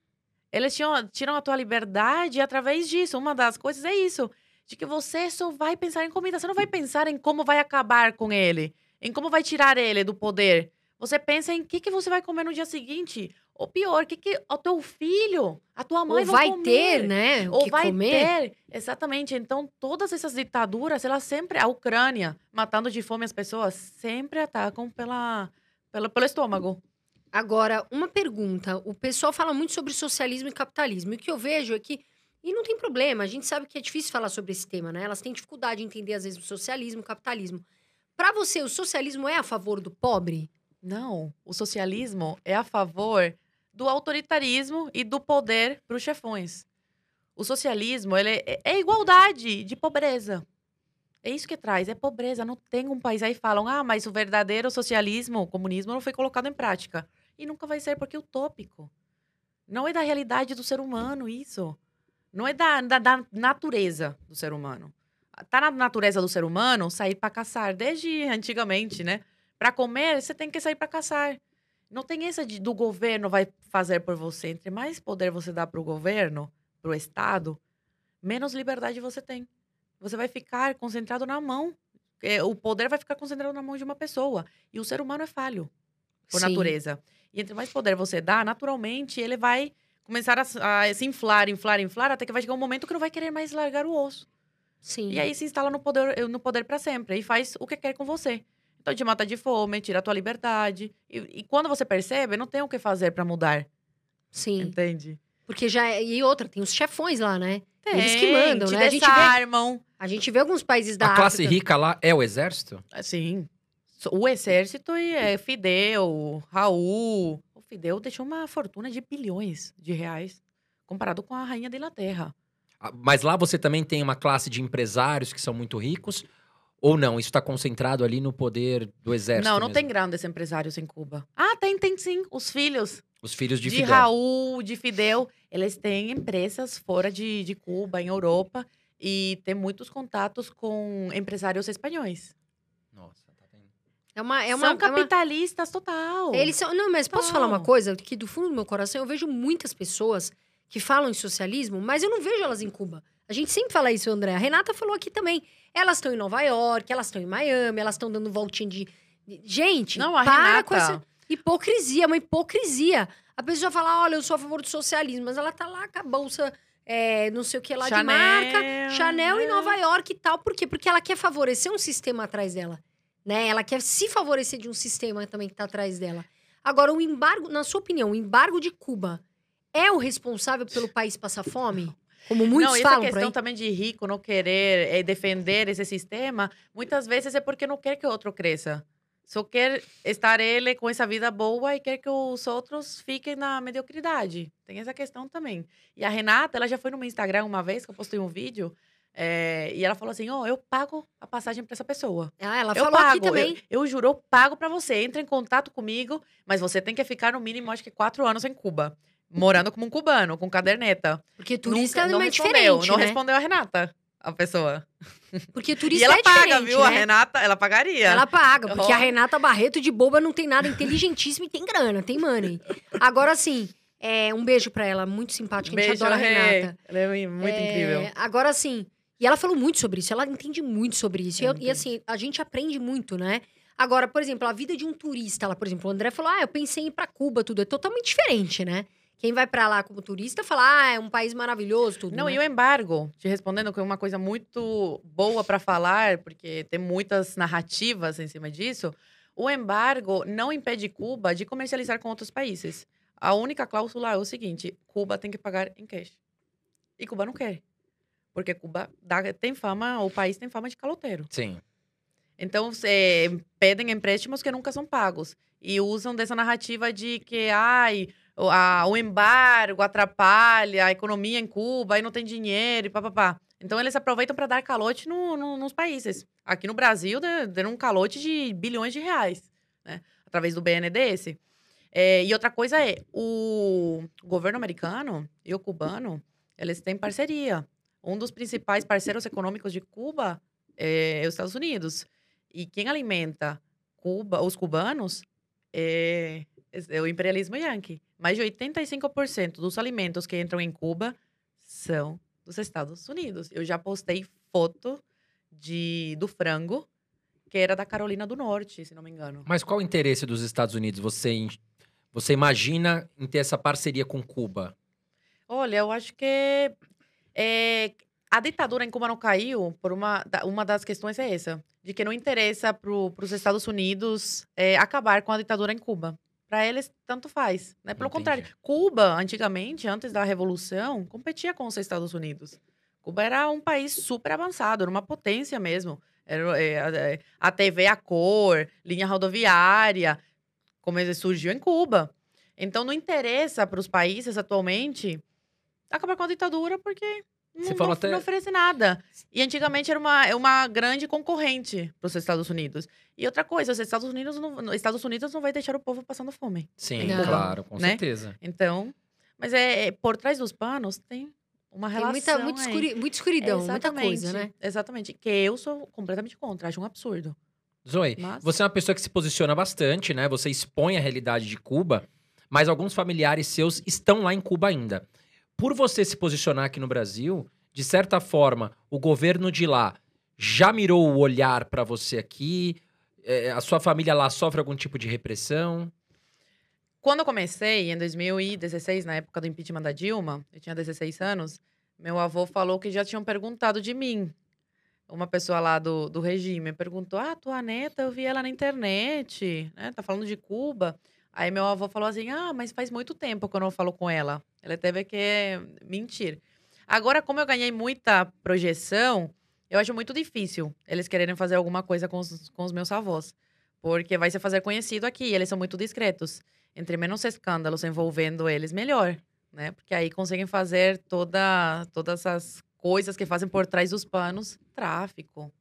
Eles tiram, tiram a tua liberdade através disso. Uma das coisas é isso de que você só vai pensar em comida. Você não vai pensar em como vai acabar com ele, em como vai tirar ele do poder. Você pensa em o que, que você vai comer no dia seguinte. Ou pior, o que, que o teu filho, a tua mãe Ou vai comer. ter, né? Ou vai comer. ter. Exatamente. Então, todas essas ditaduras, elas sempre. A Ucrânia, matando de fome as pessoas, sempre atacam pela, pela, pelo estômago. Agora, uma pergunta. O pessoal fala muito sobre socialismo e capitalismo. E o que eu vejo é que. E não tem problema, a gente sabe que é difícil falar sobre esse tema, né? Elas têm dificuldade de entender, às vezes, o socialismo e o capitalismo. Pra você, o socialismo é a favor do pobre? Não. O socialismo é a favor do autoritarismo e do poder para os chefões. O socialismo ele é, é igualdade de pobreza. É isso que traz, é pobreza. Não tem um país aí falam, ah, mas o verdadeiro socialismo, o comunismo, não foi colocado em prática. E nunca vai ser porque é utópico. Não é da realidade do ser humano isso. Não é da, da, da natureza do ser humano. Tá na natureza do ser humano sair para caçar, desde antigamente, né? Para comer, você tem que sair para caçar. Não tem essa de, do governo vai fazer por você. Entre mais poder você dá para o governo, para o Estado, menos liberdade você tem. Você vai ficar concentrado na mão. O poder vai ficar concentrado na mão de uma pessoa. E o ser humano é falho, por Sim. natureza. E entre mais poder você dá, naturalmente, ele vai começar a, a se inflar, inflar, inflar, até que vai chegar um momento que não vai querer mais largar o osso. Sim. E aí se instala no poder, no poder para sempre e faz o que quer com você. Então te mata de fome, tira a tua liberdade. E, e quando você percebe, não tem o que fazer para mudar. Sim. Entende? Porque já. é- E outra, tem os chefões lá, né? Tem, Eles que mandam, te né? A gente vê-. A gente vê alguns países da A classe África. rica lá é o exército? Assim, so- o exército e é Fidel, Raul. O Fidel deixou uma fortuna de bilhões de reais comparado com a rainha da Inglaterra. Ah, Mas lá você também tem uma classe de empresários que são muito ricos? Ou não? Isso está concentrado ali no poder do exército? não, não mesmo? tem grandes empresários em Cuba. Ah, tem, tem sim. Os filhos Os filhos de, de, Fidel. Raul, de Fidel, eles têm empresas fora de, de Cuba, em Europa, e tem muitos contatos com empresários espanhóis. Nossa, tá vendo? É uma. É uma, São é uma- capitalistas total. Eles são. Não, mas posso falar uma coisa? Que do fundo do meu coração eu vejo muitas pessoas que falam em socialismo, mas eu não vejo elas em Cuba. A gente sempre fala isso, André. A Renata falou aqui também. Elas estão em Nova York, elas estão em Miami, elas estão dando voltinha de. de- Gente, Não, a para Renata... com essa hipocrisia, uma hipocrisia. A pessoa fala: olha, eu sou a favor do socialismo, mas ela tá lá com a bolsa é, não sei o que lá de Chanel, marca, Chanel em. Nova York e tal. Por quê? Porque ela quer favorecer um sistema atrás dela. Né? Ela quer se favorecer de um sistema também que tá atrás dela. Agora, o embargo, na sua opinião, o embargo de Cuba é o responsável pelo país passar fome? Como muitos não, essa falam por questão aí. também de rico não querer eh, defender esse sistema, muitas vezes é porque não quer que o outro cresça. Só quer estar ele com essa vida boa e quer que os outros fiquem na mediocridade. Tem essa questão também. E a Renata, ela já foi no meu Instagram uma vez, que eu postei um vídeo, eh, e ela falou assim, ó, eu pago a passagem para essa pessoa. Ah, ela eu falou pago, aqui também. Eu, eu juro, eu pago para você. Entra em contato comigo, mas você tem que ficar no mínimo, acho que quatro anos em Cuba. Morando como um cubano, com caderneta. Porque turista Nunca- não é respondeu, diferente, não né? respondeu a Renata, a pessoa. Porque E turista ela é paga, viu? A né? Renata, ela pagaria. Ela paga, porque Ó. a Renata Barreto de boba não tem nada, inteligentíssima e tem grana, tem money. Agora, assim, é, um beijo pra ela, muito simpática, a gente adora a. Renata. Ela é muito É, incrível. Agora, assim, e ela falou muito sobre isso, ela entende muito sobre isso. E, eu- Ela e, assim, a gente aprende muito, né? Agora, por exemplo, a vida de um turista, lá, por exemplo, o André falou: ah, eu pensei em ir pra Cuba, tudo. É totalmente diferente, né? Quem vai pra lá como turista fala, ah, é um país maravilhoso, tudo. Não, né? e o embargo, te respondendo que é uma coisa muito boa para falar, porque tem muitas narrativas em cima disso. O embargo não impede Cuba de comercializar com outros países. A única cláusula é o seguinte: Cuba tem que pagar em cash. E Cuba não quer. Porque Cuba dá- tem fama, o país tem fama de caloteiro. Sim. Então, cê, pedem empréstimos que nunca são pagos. E usam dessa narrativa de que, ai, a- o embargo atrapalha a economia em Cuba, aí não tem dinheiro e papapá. Então, eles aproveitam para dar calote no- no- nos países. Aqui no Brasil, de- deram um calote de bilhões de reais, né? Através do BNDES. É, e outra coisa é, o governo americano e o cubano, eles têm parceria. Um dos principais parceiros econômicos de Cuba é os Estados Unidos. E quem alimenta Cuba, os cubanos é, é o imperialismo yankee. Mais de 85% dos alimentos que entram em Cuba são dos Estados Unidos. Eu já postei foto de, do frango, que era da Carolina do Norte, se não me engano. Mas qual o interesse dos Estados Unidos? Você, você imagina em ter essa parceria com Cuba? Olha, eu acho que é, a ditadura em Cuba não caiu por uma, uma das questões é essa, de que não interessa para os Estados Unidos é, acabar com a ditadura em Cuba. Para eles, tanto faz. Né? Pelo Entendi. contrário, Cuba, antigamente, antes da Revolução, competia com os Estados Unidos. Cuba era um país super avançado, era uma potência mesmo. Era, é, a- é, a TV a cor, linha rodoviária, como ele surgiu em Cuba. Então, não interessa para os países atualmente acabar com a ditadura porque Você não, falou não- até- não oferece nada. E antigamente era uma, é uma grande concorrente para os Estados Unidos. E outra coisa, os Estados Unidos não, os Estados Unidos não vai deixar o povo passando fome. Sim, Não. claro, com Né? certeza. Então, mas é, é- por trás dos panos tem uma Tem relação muita, muita, aí. escuri, muita escuridão, muita coisa, né? Exatamente. Que eu sou completamente contra, acho um absurdo. Zoe, Mas... você é uma pessoa que se posiciona bastante, né? Você expõe a realidade de Cuba, mas alguns familiares seus estão lá em Cuba ainda. Por você se posicionar aqui no Brasil, de certa forma, o governo de lá já mirou o olhar pra você aqui? É, a sua família lá sofre algum tipo de repressão? Quando eu comecei, em 2016, na época do impeachment da Dilma, eu tinha 16 anos, meu avô falou que já tinham perguntado de mim. Uma pessoa lá do, do regime perguntou: Ah, tua neta, eu vi ela na internet, né? Tá falando de Cuba. Aí meu avô falou assim: Ah, mas faz muito tempo que eu não falo com ela. Ela teve que mentir. Agora, como eu ganhei muita projeção, eu acho muito difícil eles quererem fazer alguma coisa com os, com os meus avós. Porque vai se fazer conhecido aqui, eles são muito discretos entre menos escândalos envolvendo eles, melhor, né? Porque aí conseguem fazer toda, todas as coisas que fazem por trás dos panos, tráfico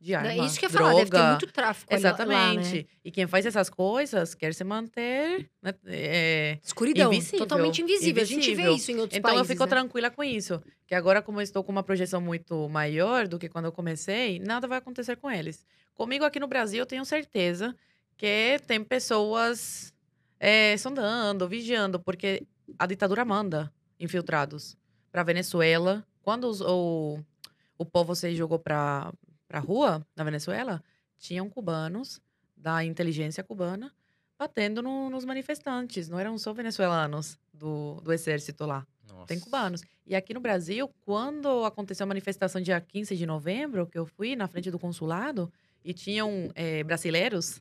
de arma, É isso que eu ia droga. falar, deve ter muito tráfico Exatamente. lá, né? E quem faz essas coisas quer se manter né, é, Escuridão, Invisível. totalmente invisível. A gente vê Invisível. isso em outros então países, eu fico né? tranquila com isso. Que agora, como eu estou com uma projeção muito maior do que quando eu comecei, nada vai acontecer com eles. Comigo aqui no Brasil, eu tenho certeza que tem pessoas é, sondando, vigiando, porque a ditadura manda infiltrados para Venezuela. Quando os- o, o povo se jogou para a rua na Venezuela, tinham cubanos da inteligência cubana batendo no- nos manifestantes. Não eram só venezuelanos do, do exército lá. Nossa. Tem cubanos. E aqui no Brasil, quando aconteceu a manifestação dia 15 de novembro, que eu fui na frente do consulado, e tinham eh, brasileiros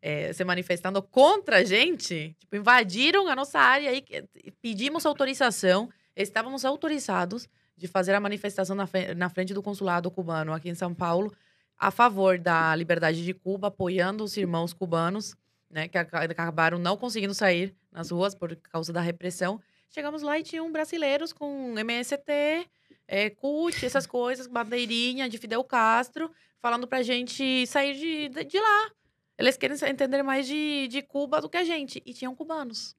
eh, se manifestando contra a gente, tipo, invadiram a nossa área e que- pedimos autorização, estávamos autorizados de fazer a manifestação na, na frente do consulado cubano aqui em São Paulo, a favor da liberdade de Cuba, apoiando os irmãos cubanos, né, que aca- acabaram não conseguindo sair nas ruas por causa da repressão. Chegamos lá e tinham brasileiros com MST, é, CUT, essas coisas, bandeirinha de Fidel Castro, falando pra gente sair de, de, de lá. Eles querem entender mais de, de Cuba do que a gente. E tinham cubanos.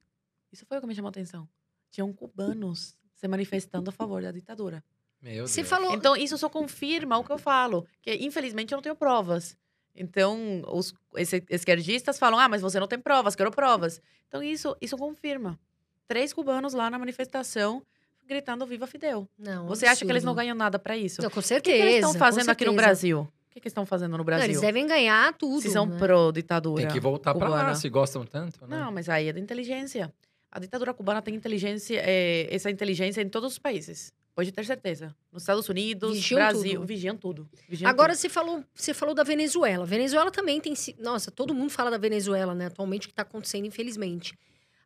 Isso foi o que me chamou a atenção. Tinham cubanos se manifestando a favor da ditadura. Meu Você Deus. falou. Então, isso só confirma o que eu falo. Que, infelizmente, eu não tenho provas. Então, os esquerdistas falam, ah, mas você não tem provas, quero provas. Então, isso, isso confirma. Três cubanos lá na manifestação gritando Viva Fidel. Não, Você acha que eles não absurdo. ganham nada pra isso? Não, com O que, certeza. que eles estão fazendo aqui no certeza. Brasil? O que, que eles estão fazendo no Não, Brasil? eles devem ganhar tudo. Se são né? pró-ditadura. Tem que voltar pra lá, se gostam tanto, né? Não, mas aí é da inteligência. A ditadura cubana tem inteligência, é, essa inteligência em todos os países. Pode ter certeza. Nos Estados Unidos, Vigiam Brasil, tudo. vigiam tudo. Vigiam Agora tudo. você falou, você falou da Venezuela. Venezuela também tem. Nossa, todo mundo fala da Venezuela, né? Atualmente o que está acontecendo, infelizmente.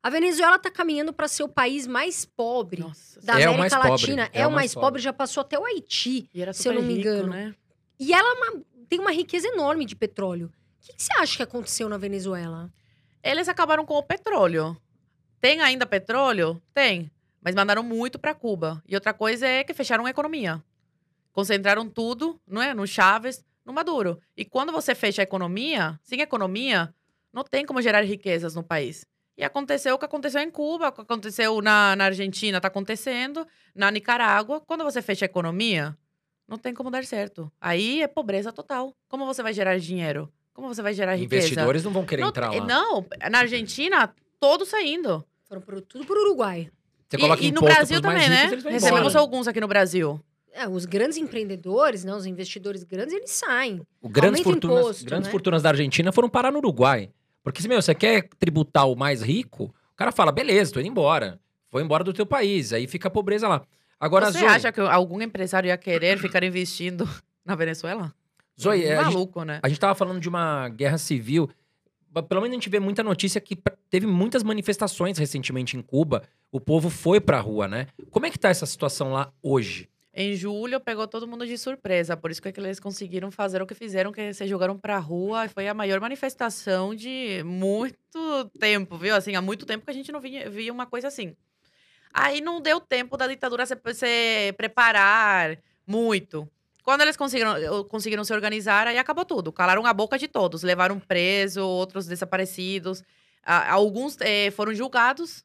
A Venezuela está caminhando para ser o país mais pobre Nossa, da É América Latina. É, o mais pobre, pobre. já passou até o Haiti. E era se eu não me rico, engano. né? E ela é uma- tem uma riqueza enorme de petróleo. O que, que você acha que aconteceu na Venezuela? Eles acabaram com o petróleo. Tem ainda petróleo? Tem. Mas mandaram muito para Cuba. E outra coisa é que fecharam a economia. Concentraram tudo, não é? No Chaves, no Maduro. E quando você fecha a economia, sem economia, não tem como gerar riquezas no país. E aconteceu o que aconteceu em Cuba, o que aconteceu na, na Argentina, está acontecendo, na Nicarágua. Quando você fecha a economia, não tem como dar certo. Aí é pobreza total. Como você vai gerar dinheiro? Como você vai gerar riqueza? Investidores não vão querer não, entrar lá. Não, na Argentina, todos saindo. Foram pro, tudo pro Uruguai. Você E- coloca e, no imposto Brasil também, né? Recebemos embora. alguns aqui no Brasil. É, os grandes empreendedores, né, os investidores grandes, eles saem. O grandes fortunas, imposto, grandes né? fortunas da Argentina foram parar no Uruguai. Porque se, meu, você quer tributar o mais rico, o cara fala, beleza, tô indo embora. Vou embora do teu país. Aí fica a pobreza lá. Agora, Você Zoe, acha que algum empresário ia querer ficar investindo na Venezuela? Zoe, é, a, gente, Maluco, né? a gente tava falando de uma guerra civil. Pelo menos a gente vê muita notícia que teve muitas manifestações recentemente em Cuba. O povo foi pra rua, né? Como é que tá essa situação lá hoje? Em julho pegou todo mundo de surpresa, por isso que eles conseguiram fazer o que fizeram, que se jogaram pra rua. Foi a maior manifestação de muito tempo, viu? Assim, há muito tempo que a gente não via, via uma coisa assim. Aí não deu tempo da ditadura se, se preparar muito. Quando eles conseguiram, conseguiram se organizar, aí acabou tudo. Calaram a boca de todos. Levaram preso, outros desaparecidos. Alguns eh, foram julgados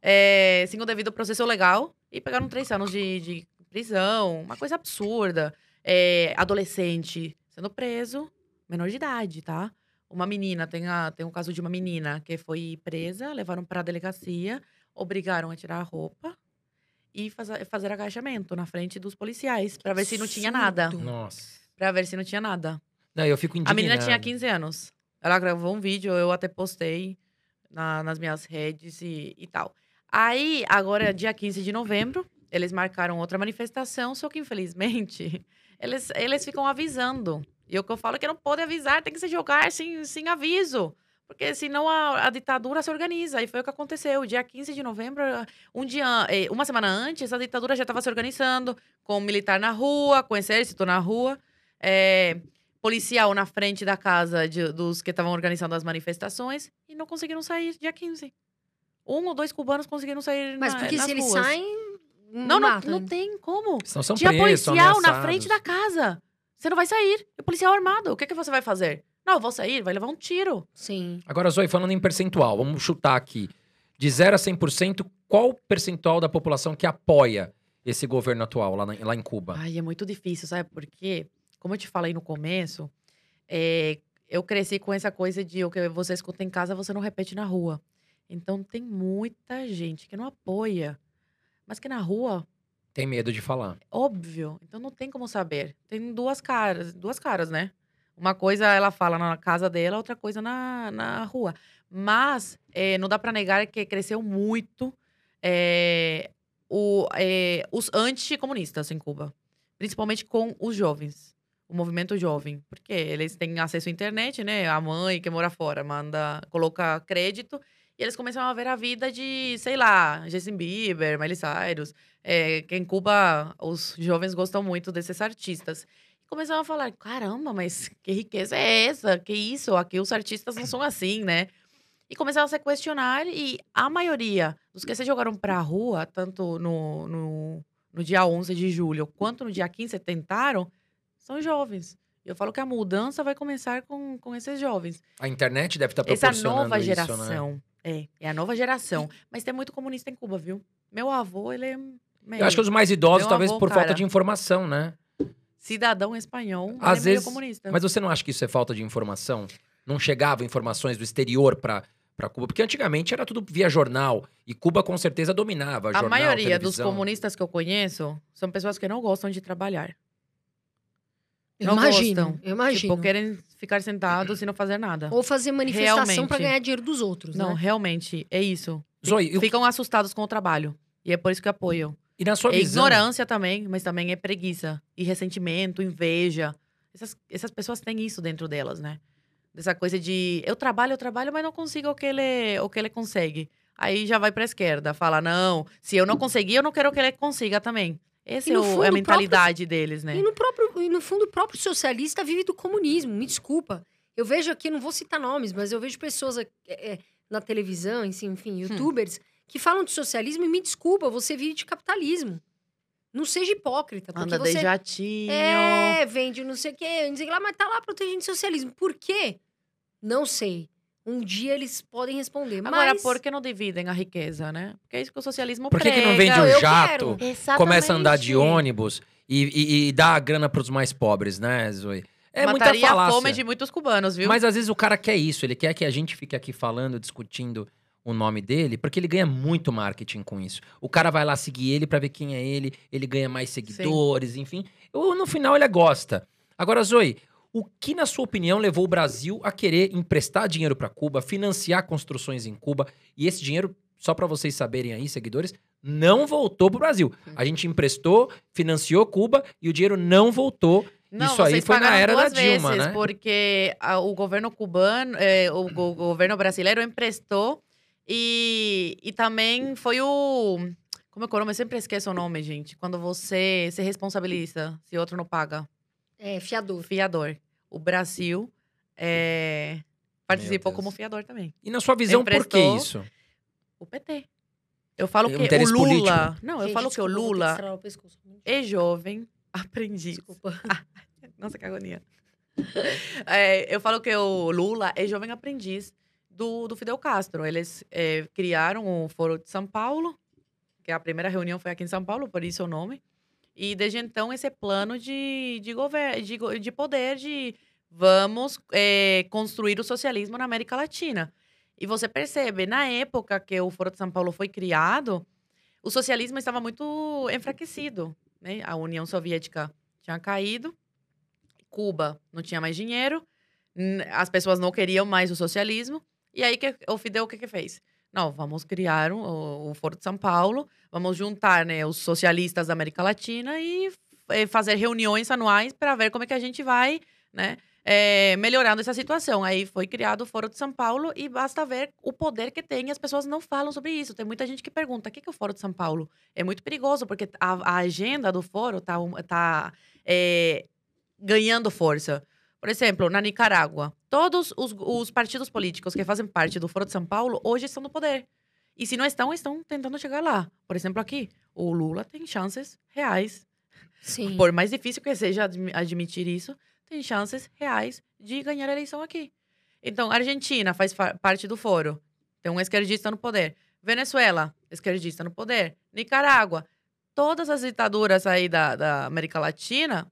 eh, sem o devido processo legal e pegaram três anos de, de prisão. Uma coisa absurda. Eh, adolescente sendo preso, menor de idade, tá? Uma menina, tem, a, tem um caso de uma menina que foi presa, levaram para a delegacia, obrigaram a tirar a roupa e fazer, fazer agachamento na frente dos policiais para ver se não tinha nada. Nossa. Pra ver se não tinha nada. Não, eu fico A indignado. menina tinha 15 anos. Ela gravou um vídeo, eu até postei na- nas minhas redes e, e tal. Aí, agora, dia 15 de novembro, eles marcaram outra manifestação, só que, infelizmente, eles, eles ficam avisando. E o que eu falo é que não pode avisar, tem que se jogar sem, sem aviso. Porque senão a, a ditadura se organiza. E foi o que aconteceu. Dia 15 de novembro, um dia, eh, uma semana antes, a ditadura já estava se organizando, com militar na rua, com exército na rua. eh, policial na frente da casa de- dos que estavam organizando as manifestações e não conseguiram sair dia 15. Um ou dois cubanos conseguiram sair Mas na, porque nas se eles ruas. saem. Não, não, não tem como. São Tinha policial na frente da casa. Você não vai sair. E o policial armado. O que, que você vai fazer? Não, eu vou sair, vai levar um tiro. Sim. Agora, Zoe, falando em percentual, vamos chutar aqui. De 0 a 100%, qual o percentual da população que apoia esse governo atual lá, na- lá em Cuba? Ai, é muito difícil, sabe? Porque, como eu te falei no começo, é, eu cresci com essa coisa de o que você escuta em casa, você não repete na rua. Então, tem muita gente que não apoia. Mas que na rua, Tem medo de falar. óbvio. Então, não tem como saber. Tem duas caras, duas caras, né? Uma coisa ela fala na casa dela, outra coisa na, na rua. Mas, é, não dá pra negar que cresceu muito é, o, é, os anticomunistas em Cuba. Principalmente com os jovens. O movimento jovem. Porque eles têm acesso à internet, né? A mãe que mora fora manda, coloca crédito. E eles começam a ver a vida de, sei lá, Justin Bieber, Miley Cyrus. É, que em Cuba os jovens gostam muito desses artistas. Começaram a falar: caramba, mas que riqueza é essa? Que isso? Aqui os artistas não são assim, né? E começaram a se questionar, e a maioria dos que se jogaram para a rua, tanto no, no, no dia 11 de julho quanto no dia 15, tentaram, são jovens. Eu falo que a mudança vai começar com, com esses jovens. A internet deve estar Essa proporcionando nova isso, geração. né? É, é a nova geração. Mas tem muito comunista em Cuba, viu? Meu avô, ele é meio Eu acho que os mais idosos, Meu talvez avô, por falta cara. de informação, né? Cidadão espanhol, ele Às é meio vezes- comunista. Mas você não acha que isso é falta de informação? Não chegavam informações do exterior para para Cuba? Porque antigamente era tudo via jornal e Cuba com certeza dominava a jornal, maioria dos televisão. comunistas que eu conheço são pessoas que não gostam de trabalhar. Eu Não imagino, gostam. eu imagino. Tipo, querem ficar sentados e não fazer nada. Ou fazer manifestação pra ganhar dinheiro dos outros, Não, né? realmente, é isso. Zoe, e o- Ficam assustados com o trabalho. E é por isso que apoiam. E na sua É visão, ignorância também, mas também é preguiça. E ressentimento, inveja. Essas, essas pessoas têm isso dentro delas, né? Dessa coisa de eu trabalho, eu trabalho, mas não consigo o que ele, o que ele consegue. Aí já vai pra esquerda, fala: não, se eu não conseguir, eu não quero que ele consiga também. Essa é, o- é a mentalidade deles, né? E no, próprio, e no fundo, o próprio socialista vive do comunismo, me desculpa. Eu vejo aqui, não vou citar nomes, mas eu vejo pessoas é, é, na televisão, enfim, enfim, youtubers, que falam de socialismo e me desculpa, você vive de capitalismo. Não seja hipócrita, porque Anda de jatinho. é, vende não sei o quê, não sei o que lá, mas tá lá protegendo o socialismo. Por quê? Não sei. Um dia eles podem responder, Agora, mas... por que não dividem a riqueza, né? Porque é isso que o socialismo por que, que não vende Não, um jato, começa a andar de ônibus e, e, e dá a grana pros mais pobres, né, Zoe? É Mataria muita a falácia. fome de muitos cubanos, viu? Mas às vezes o cara quer isso, ele quer que a gente fique aqui falando, discutindo o nome dele, porque ele ganha muito marketing com isso. O cara vai lá seguir ele pra ver quem é ele, ele ganha mais seguidores, enfim. Ou no final ele gosta. Agora, Zoe, o que, na sua opinião, levou o Brasil a querer emprestar dinheiro pra Cuba, financiar construções em Cuba, e esse dinheiro, só pra vocês saberem aí, seguidores, não voltou pro Brasil. A gente emprestou, financiou Cuba e o dinheiro não voltou. Não, Isso aí foi na era da Dilma, vezes, né? Porque a- o governo cubano, é, o, go- governo brasileiro emprestou e, e também foi o. Como é que é o nome? Eu sempre esqueço o nome, gente. Quando você se responsabiliza se outro não paga. É, fiador. Fiador. O Brasil é, participou como fiador também. E na sua visão, por que isso? O PT. Eu falo É um que o Lula. político. Não, eu Gente, falo que o Lula estralar o pescoço. é jovem aprendiz. Desculpa. Nossa, que agonia. É, eu falo que o Lula é jovem aprendiz do, do Fidel Castro. Eles é, criaram o Foro de São Paulo, que a primeira reunião foi aqui em São Paulo, por isso o nome. E desde então, esse plano de, de, de, de poder de vamos é, construir o socialismo na América Latina. E você percebe, na época que o Foro de São Paulo foi criado, o socialismo estava muito enfraquecido. Né? A União Soviética tinha caído, Cuba não tinha mais dinheiro, as pessoas não queriam mais o socialismo. E aí que, o Fidel o que, que fez? Não, vamos criar um- o, Foro de São Paulo, vamos juntar né, os socialistas da América Latina e eh, fazer reuniões anuais para ver como é que a gente vai né, eh, melhorando essa situação. Aí foi criado o Foro de São Paulo e basta ver o poder que tem. e As pessoas não falam sobre isso. Tem muita gente que pergunta: o que é o Foro de São Paulo? É muito perigoso, porque a, a agenda do foro está tá, eh, ganhando força. Por exemplo, na Nicarágua, todos os, os partidos políticos que fazem parte do Foro de São Paulo hoje estão no poder. E se não estão, estão tentando chegar lá. Por exemplo, aqui, o Lula tem chances reais, Sim. por mais difícil que seja admi- admitir isso, tem chances reais de ganhar a eleição aqui. Então, Argentina faz fa- parte do foro, tem um esquerdista no poder. Venezuela, esquerdista no poder. Nicarágua, todas as ditaduras aí da, da América Latina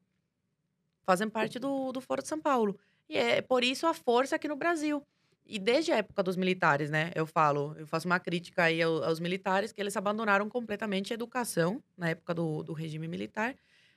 fazem parte do, do Foro de São Paulo. E é por isso a força aqui no Brasil. E desde a época dos militares, né? Eu falo, eu faço uma crítica aí ao- aos, militares, que eles abandonaram completamente a educação na época do, do regime militar.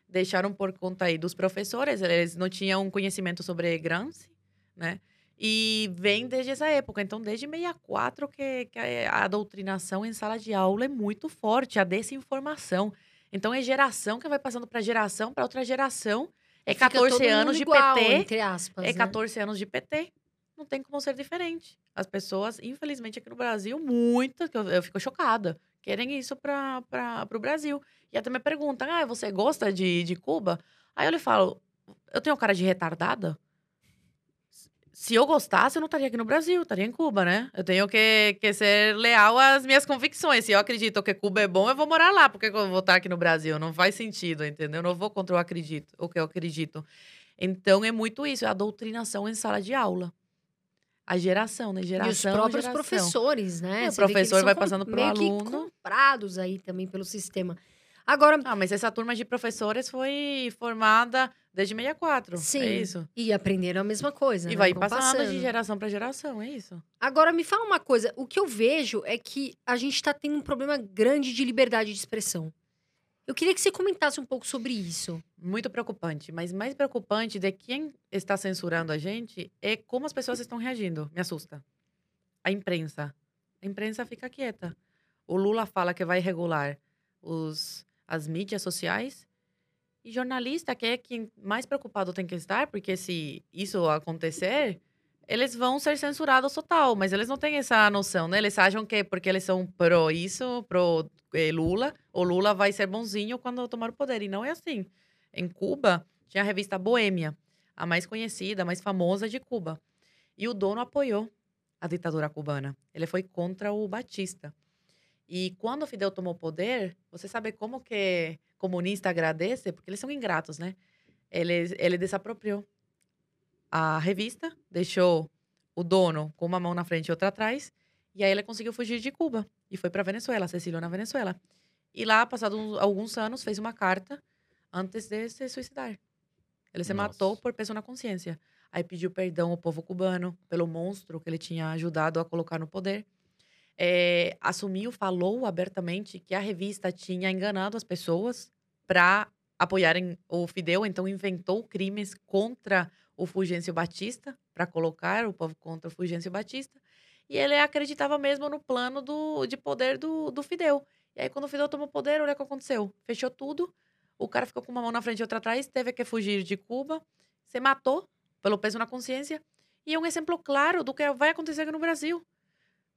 Deixaram por conta aí dos professores, eles não tinham conhecimento sobre Gramsci, né? E vem desde essa época. Então, desde 64 que, que a doutrinação em sala de aula é muito forte, a desinformação. Então, é geração que vai passando para geração, para outra geração. É Fica 14 todo mundo anos de igual, PT. entre aspas, É né? 14 anos de PT. Não tem como ser diferente. As pessoas, infelizmente, aqui no Brasil, muitas, eu, eu fico chocada, querem isso para o Brasil. E até me perguntam: ah, você gosta de, de Cuba? Aí eu lhe falo: eu tenho cara de retardada? Se eu gostasse, eu não estaria aqui no Brasil, estaria em Cuba, né? Eu tenho que, que ser leal às minhas convicções. Se eu acredito que Cuba é bom, eu vou morar lá. Por que que eu vou estar aqui no Brasil? Não faz sentido, entendeu? Eu não vou contra o, acredito, o que eu acredito. Então, é muito isso, é a doutrinação em sala de aula. A geração, né? E Geração, os próprios geração. professores, né? É, o Você professor vai passando pro meio aluno. que comprados aí também pelo sistema. Agora, Ah, mas essa turma de professores foi formada desde 64. Sim. É isso. e aprenderam a mesma coisa. E né? vai Vão passando, de passando. geração para geração, é isso. Agora, me fala uma coisa. O que eu vejo é que a gente tá tendo um problema grande de liberdade de expressão. Eu queria que você comentasse um pouco sobre isso. Muito preocupante. Mas mais preocupante de quem está censurando a gente é como as pessoas estão reagindo. Me assusta. A imprensa. A imprensa fica quieta. O Lula fala que vai regular os, as mídias sociais. E jornalista, que é quem mais preocupado tem que estar, porque se isso acontecer, eles vão ser censurados total. Mas eles não têm essa noção, né? Eles acham que porque eles são pró isso, pró eh, Lula, o Lula vai ser bonzinho quando tomar o poder. E não é assim. Em Cuba, tinha a revista Boêmia, a mais conhecida, a mais famosa de Cuba. E o dono apoiou a ditadura cubana. Ele foi contra o Batista. E quando o Fidel tomou poder, você sabe como que comunista agradece? Porque eles são ingratos, né? Ele, ele desapropriou a revista, deixou o dono com uma mão na frente e outra atrás, e aí ele conseguiu fugir de Cuba e foi para Venezuela, se exiliou na Venezuela. E lá, passados alguns anos, fez uma carta antes de se suicidar. Ele se Nossa. matou por peso na consciência. Aí pediu perdão ao povo cubano pelo monstro que ele tinha ajudado a colocar no poder. É, assumiu, falou abertamente que a revista tinha enganado as pessoas para apoiarem o Fidel, então inventou crimes contra o Fulgêncio Batista para colocar o povo contra o Fulgêncio Batista. E ele acreditava mesmo no plano do, de poder do, do Fidel. E aí, quando o Fidel tomou poder, olha o que aconteceu. Fechou tudo, o cara ficou com uma mão na frente e outra atrás, teve que fugir de Cuba, se matou pelo peso na consciência. E é um exemplo claro do que vai acontecer aqui no Brasil.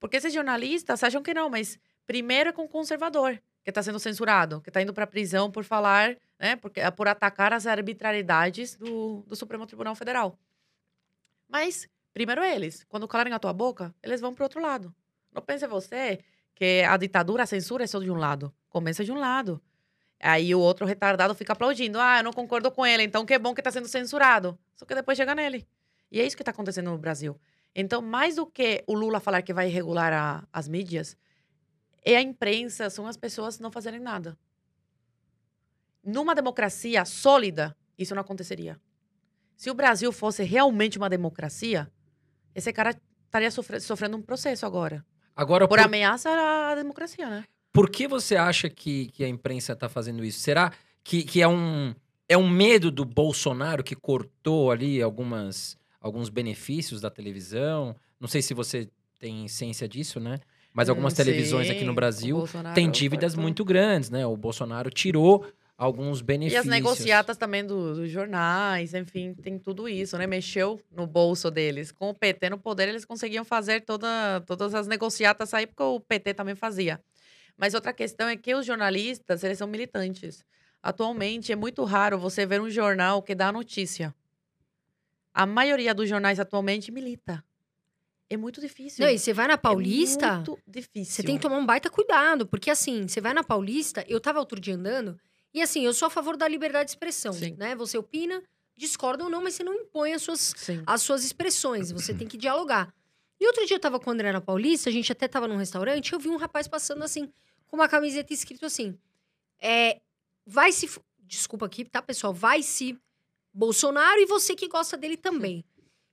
Porque esses jornalistas acham que não, mas primeiro é com o conservador, que está sendo censurado, que está indo para prisão por falar, né, porque, por atacar as arbitrariedades do, do Supremo Tribunal Federal. Mas, primeiro eles. Quando calarem a tua boca, eles vão para outro lado. Não pense você que a ditadura, a censura é só de um lado. Começa de um lado. Aí o outro retardado fica aplaudindo. Ah, eu não concordo com ele, então que bom que está sendo censurado. Só que depois chega nele. E é isso que está acontecendo no Brasil. Então, mais do que o Lula falar que vai regular a- as mídias, é a imprensa, são as pessoas não fazerem nada. Numa democracia sólida, isso não aconteceria. Se o Brasil fosse realmente uma democracia, esse cara estaria sofre- sofrendo um processo agora. Agora, Por por, ameaça à democracia, né? por que você acha que, que a imprensa está fazendo isso? Será que, que é, um, é um medo do Bolsonaro que cortou ali algumas, alguns benefícios da televisão? Não sei se você tem ciência disso, né? Mas algumas Hum, televisões sim, aqui no Brasil têm dívidas cortou. muito grandes, né? O Bolsonaro tirou alguns E benefícios. as negociatas também do- dos jornais, enfim, tem tudo isso, né? Mexeu no bolso deles. Com o PT no poder, eles conseguiam fazer toda, todas as negociatas aí, porque o PT também fazia. Mas outra questão é que os jornalistas, eles são militantes. Atualmente, é muito raro você ver um jornal que dá notícia. A maioria dos jornais atualmente milita. É muito difícil. Não, e você vai na É Paulista, muito difícil. você tem que tomar um baita cuidado. Porque assim, você vai na Paulista, eu tava outro dia andando, e assim, eu sou a favor da liberdade de expressão, Sim. né? Você opina, discorda ou não, mas você não impõe as suas Sim. as suas expressões, você tem que dialogar. E outro dia eu tava com o André na Paulista, a gente até tava num restaurante, eu vi um rapaz passando assim, com uma camiseta escrito assim: é, vai se. Desculpa aqui, tá, pessoal? Vai se Bolsonaro e você que gosta dele também.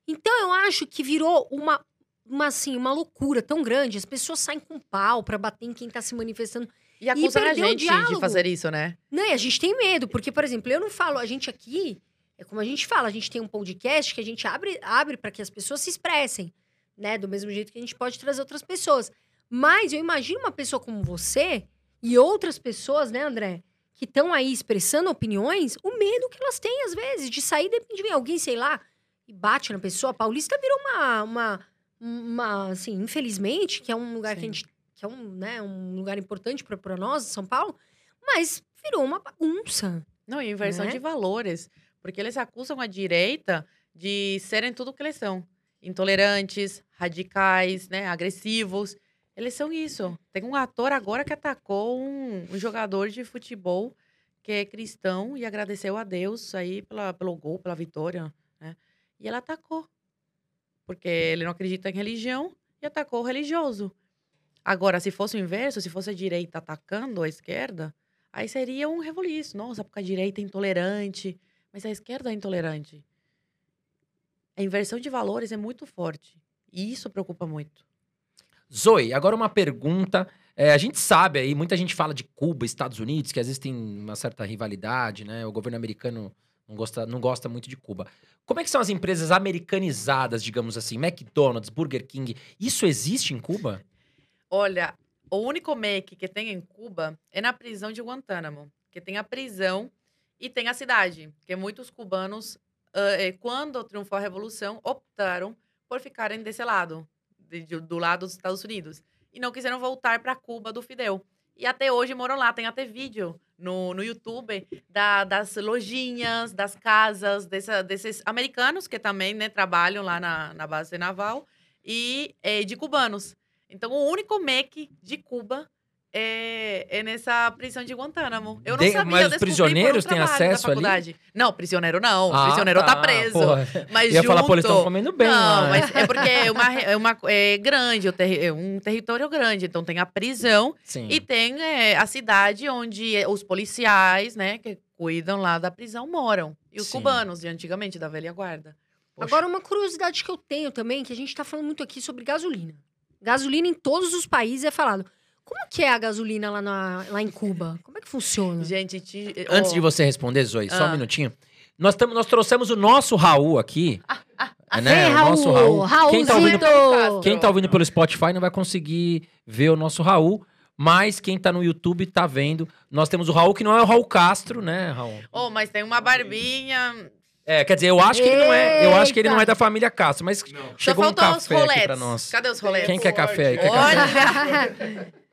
Então eu acho que virou uma, uma assim, uma loucura tão grande. As pessoas saem com pau pra bater em quem tá se manifestando. E acusam a gente de fazer isso, né? Não, e a gente tem medo, porque, por exemplo, eu não falo, a gente aqui É como a gente fala, a gente tem um podcast que a gente abre, abre para que as pessoas se expressem, né? Do mesmo jeito que a gente pode trazer outras pessoas. Mas eu imagino uma pessoa como você e outras pessoas, né, André? Que estão aí expressando opiniões, o medo que elas têm, às vezes, de sair, de vem alguém, sei lá, e bate na pessoa. A Paulista virou uma, uma, uma assim, infelizmente, que é um lugar que a Sim. gente. que é um, né, um lugar importante para nós, São Paulo, mas virou uma bagunça. Não, e inversão Né? de valores. Porque eles acusam a direita de serem tudo que eles são. Intolerantes, radicais, né? Agressivos. Eles são isso. Tem um ator agora que atacou um, um jogador de futebol que é cristão e agradeceu a Deus aí pela, pelo gol, pela vitória, né? E ele atacou. Porque ele não acredita em religião e atacou o religioso. Agora, se fosse o inverso, se fosse a direita atacando a esquerda, Aí seria um rebuliço. Nossa, porque a direita é intolerante, mas a esquerda é intolerante. A inversão de valores é muito forte. E isso preocupa muito. Zoe, agora uma pergunta. É, a gente sabe aí, muita gente fala de Cuba, Estados Unidos, que às vezes tem uma certa rivalidade, né? O governo americano não gosta, não gosta muito de Cuba. Como é que são as empresas americanizadas, digamos assim? McDonald's, Burger King. Isso existe em Cuba? Olha, o único MEC que tem em Cuba é na prisão de Guantánamo. Que tem a prisão e tem a cidade. Que muitos cubanos, ah, eh, quando triunfou a Revolução, optaram por ficarem desse lado. De- de- do lado dos Estados Unidos. E não quiseram voltar para Cuba do Fidel. E até hoje moram lá. Tem até vídeo no, no YouTube da- das lojinhas, das casas, dessa- desses americanos que também né, trabalham lá na, na base naval e eh, de cubanos. Então, o único MEC de Cuba é, é nessa prisão de Guantánamo. Eu não De- sabia, mas os um prisioneiros têm acesso ali? Não, prisioneiro não. Ah, prisioneiro tá, tá, preso. porra. Mas Ia falar, pô, eles estão junto- comendo bem não, lá. né? mas é porque é, uma, é, uma, é grande, é um território grande. Então tem a prisão Sim. e tem é, a cidade onde é, os policiais, né, que cuidam lá da prisão, moram. E os Sim. cubanos, de antigamente, da velha guarda. Poxa. Agora, uma curiosidade que eu tenho também, que a gente tá falando muito aqui sobre gasolina. Gasolina em todos os países é falado. Como que é a gasolina lá, na- lá em Cuba? Como é que funciona? Gente, te, Antes ó, de você responder, Zoe, só um Ah. minutinho. Nós, tamo, nós trouxemos o nosso Raul aqui. né? Ei, o nosso Raul. Raul, Quem tá, ouvindo, quem tá ouvindo pelo Spotify não vai conseguir ver o nosso Raul. Mas quem tá no YouTube tá vendo. Nós temos o Raul, que não é o Raul Castro, né, Raul? Oh, mas tem uma barbinha. É, quer dizer, eu acho que ele não é. Eu acho que ele não é da família Castro, mas Só chegou um faltou os café aqui roletes. pra nós. Cadê os roletes? Quem quer café aí? Quer café?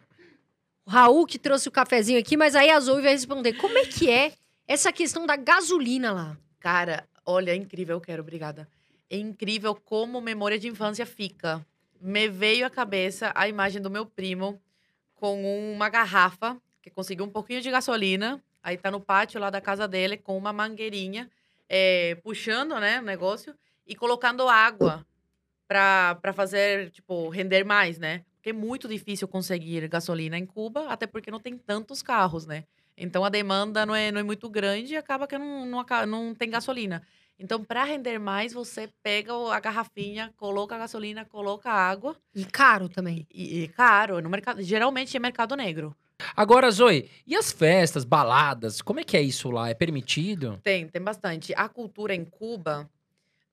O Raul que trouxe o cafezinho aqui, mas aí a Zoe vai responder. Como é que é essa questão da gasolina lá? Cara, olha, é incrível, eu quero, obrigada. É incrível como memória de infância fica. Me veio à cabeça a imagem do meu primo com uma garrafa, que conseguiu um pouquinho de gasolina, aí tá no pátio lá da casa dele com uma mangueirinha, é, puxando, né, o negócio, e colocando água pra fazer, tipo, render mais, né? Porque é muito difícil conseguir gasolina em Cuba, até porque não tem tantos carros, né? Então a demanda não é, não é muito grande e acaba que não, não, não tem gasolina. Então, para render mais, você pega a garrafinha, coloca a gasolina, coloca a água. E caro também. E, e caro, no mercado, geralmente é mercado negro. Agora, Zoe, e as festas, baladas? Como é que é isso lá? É permitido? Tem, tem bastante. A cultura em Cuba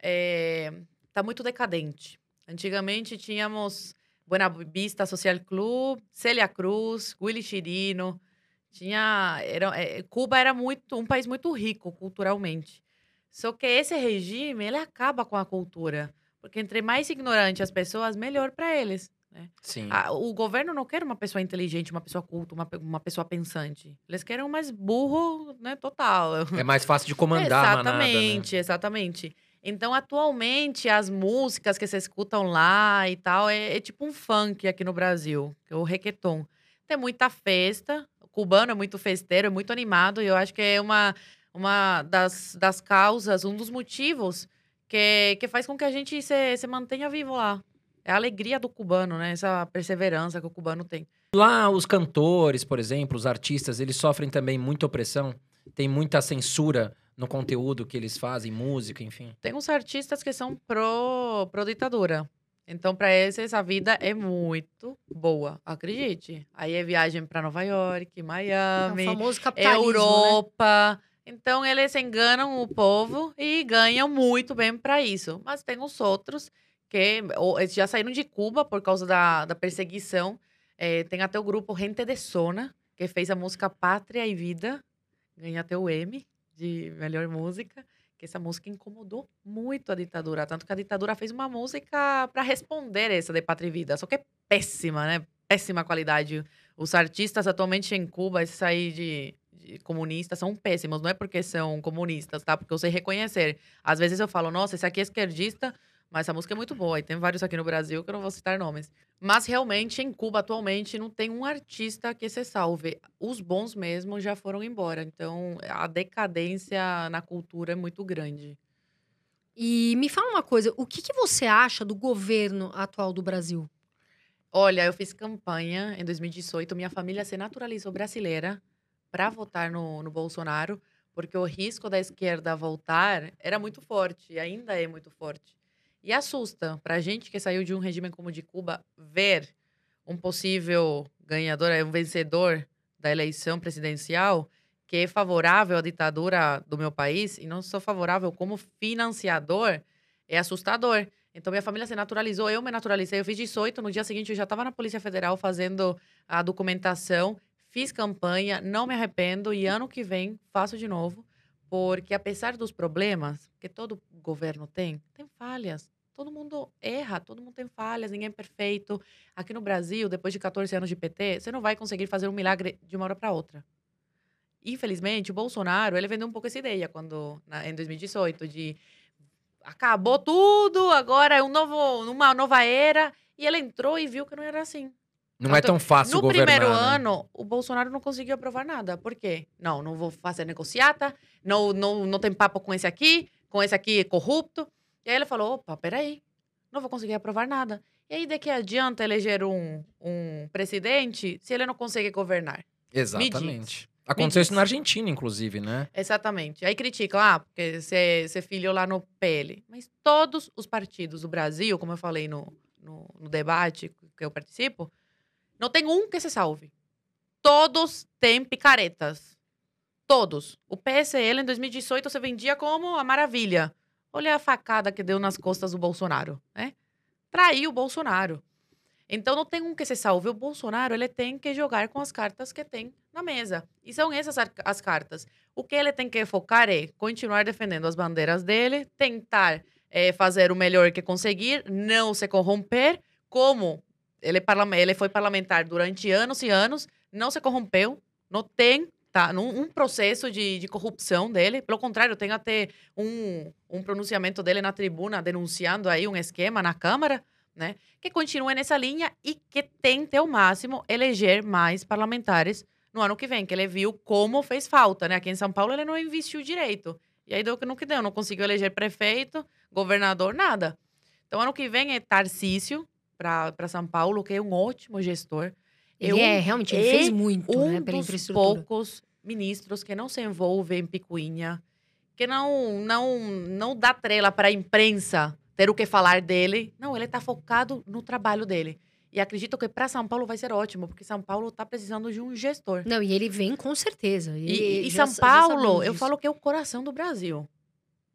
é, tá muito decadente. Antigamente tínhamos Buena Vista Social Club, Celia Cruz, Willy Chirino. Tinha, era, é, Cuba era muito um país muito rico culturalmente. Só que esse regime ele acaba com a cultura, porque entre mais ignorante as pessoas, melhor para eles. Sim. Ah, o governo não quer uma pessoa inteligente, uma pessoa culta, uma, uma pessoa pensante. Eles querem um mais burro, né, total. É mais fácil de comandar a manada, né? Exatamente, exatamente. Então, atualmente, as músicas que se escutam lá e tal, é, é tipo um funk aqui no Brasil, que é o reggaeton. Tem muita festa, o cubano é muito festeiro, é muito animado, e eu acho que é uma, uma das, das causas, um dos motivos que, que faz com que a gente se, se mantenha vivo lá. É a alegria do cubano, né? Essa perseverança que o cubano tem. Lá, os cantores, por exemplo, os artistas, eles sofrem também muita opressão. Tem muita censura no conteúdo que eles fazem, música, enfim. Tem uns artistas que são pro, pro ditadura. Então, para esses, a vida é muito boa, acredite. Aí é viagem para Nova York, É Miami, famoso capitalismo, né? Europa, Então eles enganam o povo e ganham muito bem para isso. Mas tem os outros que ou, eles já saíram de Cuba por causa da, da perseguição. É, tem até o grupo Gente de Sona, que fez a música Pátria e Vida, ganha até o M de melhor música. Que essa música incomodou muito a ditadura. Tanto que a ditadura fez uma música para responder essa de Pátria e Vida. Só que é péssima, né? Péssima qualidade. Os artistas atualmente em Cuba, esses aí de, de comunistas, são péssimos. Não é porque são comunistas, tá? Porque eu sei reconhecer. Às vezes eu falo, nossa, esse aqui é esquerdista, mas essa música é muito boa. E tem vários aqui no Brasil que eu não vou citar nomes. Mas realmente, em Cuba, atualmente, não tem um artista que se salve. Os bons mesmo já foram embora. Então, a decadência na cultura é muito grande. E me fala uma coisa, o que, que você acha do governo atual do Brasil? Olha, eu fiz campanha em 2018. Minha família se naturalizou brasileira para votar no, no Bolsonaro, porque o risco da esquerda voltar era muito forte, e ainda é muito forte. E assusta para a gente que saiu de um regime como de Cuba ver um possível ganhador, um vencedor da eleição presidencial que é favorável à ditadura do meu país e não sou favorável como financiador, é assustador. Então minha família se naturalizou, eu me naturalizei, eu fiz 18, no dia seguinte eu já estava na Polícia Federal fazendo a documentação, fiz campanha, não me arrependo e ano que vem faço de novo, porque apesar dos problemas que todo governo tem, tem falhas. Todo mundo erra, todo mundo tem falhas, ninguém é perfeito. Aqui no Brasil, depois de 14 anos de PT, você não vai conseguir fazer um milagre de uma hora para outra. Infelizmente, o Bolsonaro, ele vendeu um pouco essa ideia quando na, em 2018 de acabou tudo, agora é um novo, uma nova era, e ele entrou e viu que não era assim. Não é tão fácil No governar, primeiro né? ano, o Bolsonaro não conseguiu aprovar nada. Por quê? Não, não vou fazer negociata, não, não, não tem papo com esse aqui, com esse aqui é corrupto. E aí ele falou: opa, peraí, não vou conseguir aprovar nada. E aí, de que adianta eleger um, um presidente se ele não consegue governar? Exatamente. Aconteceu isso na Argentina, inclusive, né? Exatamente. Aí criticam, ah, porque você você filhou lá no PL. Mas todos os partidos do Brasil, como eu falei no, no, no debate que eu participo, não tem um que se salve. Todos têm picaretas. Todos. O PSL em 2018 você vendia como a maravilha. Olha a facada que deu nas costas do Bolsonaro, né? Traiu o Bolsonaro. Então não tem um que se salve. O Bolsonaro ele tem que jogar com as cartas que tem na mesa. E são essas as cartas. O que ele tem que focar é continuar defendendo as bandeiras dele, tentar eh, fazer o melhor que conseguir, não se corromper, como ele, é ele foi parlamentar durante anos e anos, não se corrompeu, não tem tá, num, um processo de, de corrupção dele. Pelo contrário, tem até um, um pronunciamento dele na tribuna denunciando aí um esquema na Câmara, né? Que continue nessa linha e que tente ao máximo eleger mais parlamentares no ano que vem, que ele viu como fez falta, né? Aqui em São Paulo ele não investiu direito. E aí deu o que não que deu, não conseguiu eleger prefeito, governador, nada. Então ano que vem é Tarcísio para São Paulo, que é um ótimo gestor. Ele é, realmente, ele fez muito, um né, pela dos infraestrutura. poucos ministros que não se envolve em picuinha, que não não não dá trela para a imprensa ter o que falar dele. Não, ele está focado no trabalho dele. E acredito que para São Paulo vai ser ótimo, porque São Paulo está precisando de um gestor. Não, e ele vem com certeza. E, Ele- e já São Paulo, eu falo que é o coração do Brasil.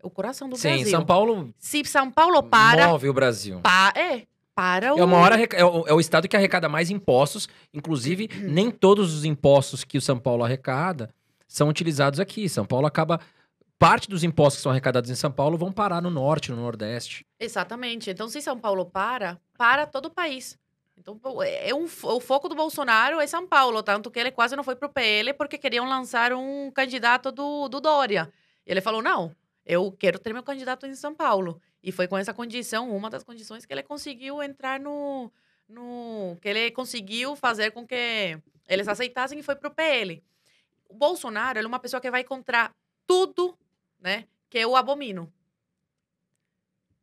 É o coração do Sim, Brasil. São Paulo Se São Paulo para, move o Brasil. pa- é, para o É, o maior arreca- é, o, é o estado que arrecada mais impostos. Inclusive, nem todos os impostos que o São Paulo arrecada são utilizados aqui. São Paulo acaba. Parte dos impostos que são arrecadados em São Paulo vão parar no norte, no nordeste. Exatamente. Então, se São Paulo para, para todo o país. Então, pô, é um, o foco do Bolsonaro é São Paulo, tanto que ele quase não foi pro PL porque queriam lançar um candidato do, do Dória. E ele falou: não, eu quero ter meu candidato em São Paulo. E foi com essa condição, uma das condições que ele conseguiu entrar no. no que ele conseguiu fazer com que eles aceitassem e foi pro PL. O Bolsonaro ele é uma pessoa que vai contra tudo, né? Que eu abomino.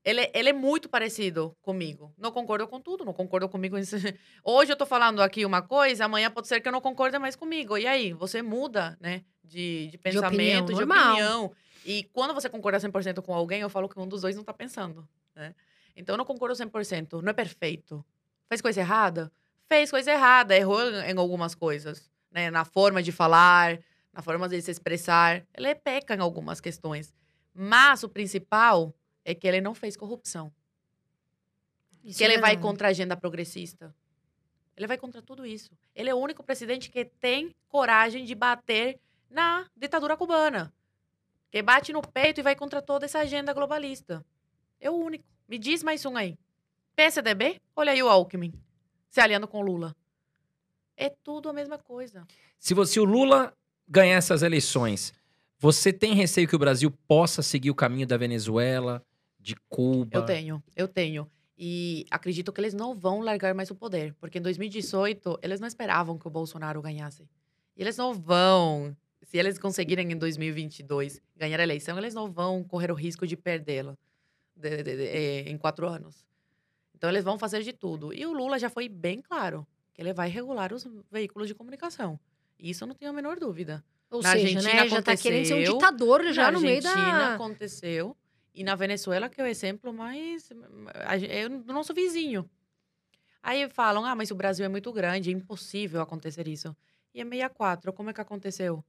Ele, ele é muito parecido comigo. Não concordo com tudo, não concordo comigo. Hoje eu tô falando aqui uma coisa, amanhã pode ser que eu não concorde mais comigo. E aí, você muda, né? De, de pensamento, de, normal. opinião. E quando você concorda 100% com alguém, eu falo que um dos dois não tá pensando, né? Então eu não concordo 100%. Não é perfeito. Fez coisa errada? Fez coisa errada. Errou em algumas coisas, né? Na forma de falar, na forma de se expressar. Ele peca em algumas questões. Mas o principal é que ele não fez corrupção. Isso que é ele vai verdade. contra a agenda progressista. Ele vai contra tudo isso. Ele é o único presidente que tem coragem de bater na ditadura cubana. Que bate no peito e vai contra toda essa agenda globalista. É o único. Me diz mais um aí. PSDB? Olha aí o Alckmin. Se aliando com Lula. É tudo a mesma coisa. Se, você, se o Lula ganhar essas eleições, você tem receio que o Brasil possa seguir o caminho da Venezuela, de Cuba? Eu tenho, eu tenho. E acredito que eles não vão largar mais o poder. Porque em 2018, eles não esperavam que o Bolsonaro ganhasse. E eles não vão. Se eles conseguirem em 2022 ganhar a eleição, eles não vão correr o risco de perdê-la eh, em quatro anos. Então, eles vão fazer de tudo. E o Lula já foi bem claro que ele vai regular os veículos de comunicação. Isso eu não tenho a menor dúvida. Ou Na seja, Argentina né, já tá querendo ser um ditador já na no meio Argentina da... aconteceu. E na Venezuela, que é o exemplo mais. É o nosso vizinho. Aí falam: ah, mas o Brasil é muito grande, é impossível acontecer isso. E é 64, como é que aconteceu?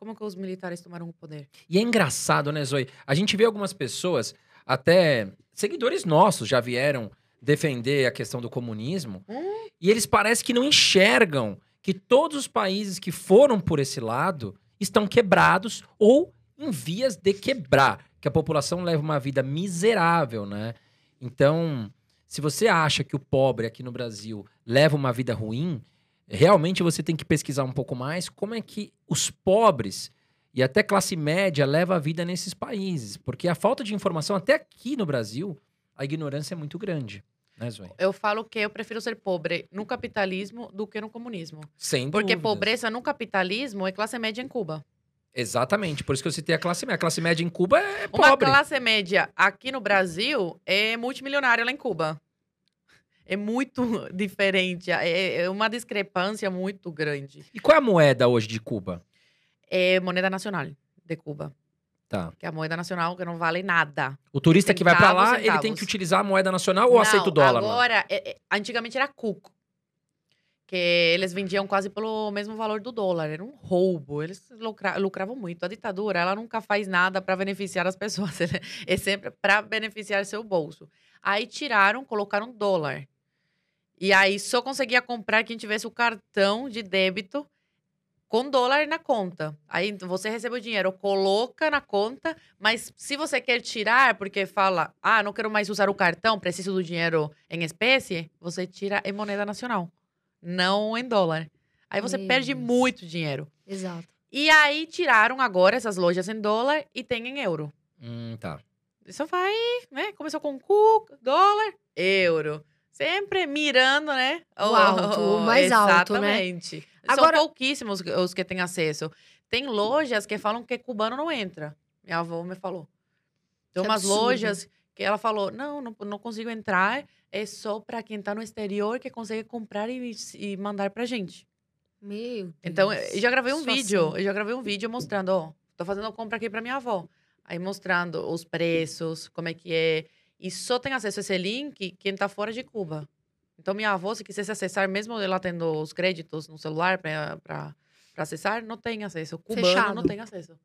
Como que os militares tomaram o poder? E é engraçado, né, Zoe? A gente vê algumas pessoas, até seguidores nossos já vieram defender a questão do comunismo, Hum. e eles parecem que não enxergam que todos os países que foram por esse lado estão quebrados ou em vias de quebrar, que a população leva uma vida miserável, né? Então, se você acha que o pobre aqui no Brasil leva uma vida ruim, realmente você tem que pesquisar um pouco mais como é que os pobres e até classe média leva a vida nesses países, porque a falta de informação até aqui no Brasil, a ignorância é muito grande, né, Zoe? Eu falo que eu prefiro ser pobre no capitalismo do que no comunismo. Sem Porque dúvidas. pobreza no capitalismo é classe média em Cuba. Exatamente, por isso que eu citei a classe média. A classe média em Cuba é Uma pobre. classe média aqui no Brasil é multimilionária lá em Cuba. É muito diferente. É, é uma discrepância muito grande. E qual é a moeda hoje de Cuba? É moneda nacional de Cuba. Tá. Que é a moeda nacional que não vale nada. O turista que vai pra lá, Centavos, ele tem que utilizar a moeda nacional ou Não, aceita o dólar? Agora, é- é- antigamente era cuco. Que eles vendiam quase pelo mesmo valor do dólar. Era um roubo. Eles lucra- lucravam muito. A ditadura, ela nunca faz nada para beneficiar as pessoas. É sempre para beneficiar seu bolso. Aí tiraram, colocaram dólar. E aí só conseguia comprar quem tivesse o cartão de débito com dólar na conta. Aí você recebe o dinheiro, coloca na conta, mas se você quer tirar, porque fala, ah, não quero mais usar o cartão, preciso do dinheiro em espécie, você tira em moneda nacional, não em dólar. Aí você Meu perde Deus. muito dinheiro. Exato. E aí tiraram agora essas lojas em dólar e tem em euro. Hum, tá. Isso vai, né? Começou com cu, dólar, euro. Sempre mirando, né? O alto, o mais alto, né? Exatamente. Agora- São pouquíssimos os que têm acesso. Tem lojas que falam que cubano não entra. Minha avó me falou. Tem umas lojas que ela falou: não, não, não consigo entrar. É só para quem tá no exterior que consegue comprar e, e mandar pra gente. Meu Deus. Então, eu já gravei um Situação. vídeo. Eu já gravei um vídeo mostrando, ó, tô fazendo compra aqui pra minha avó. Aí mostrando os preços, como é que é. E só tem acesso a esse link quem tá fora de Cuba. Então, minha avó, se quisesse acessar, mesmo ela tendo os créditos no celular pra acessar, não tem acesso. O cubano Fechado. não tem acesso.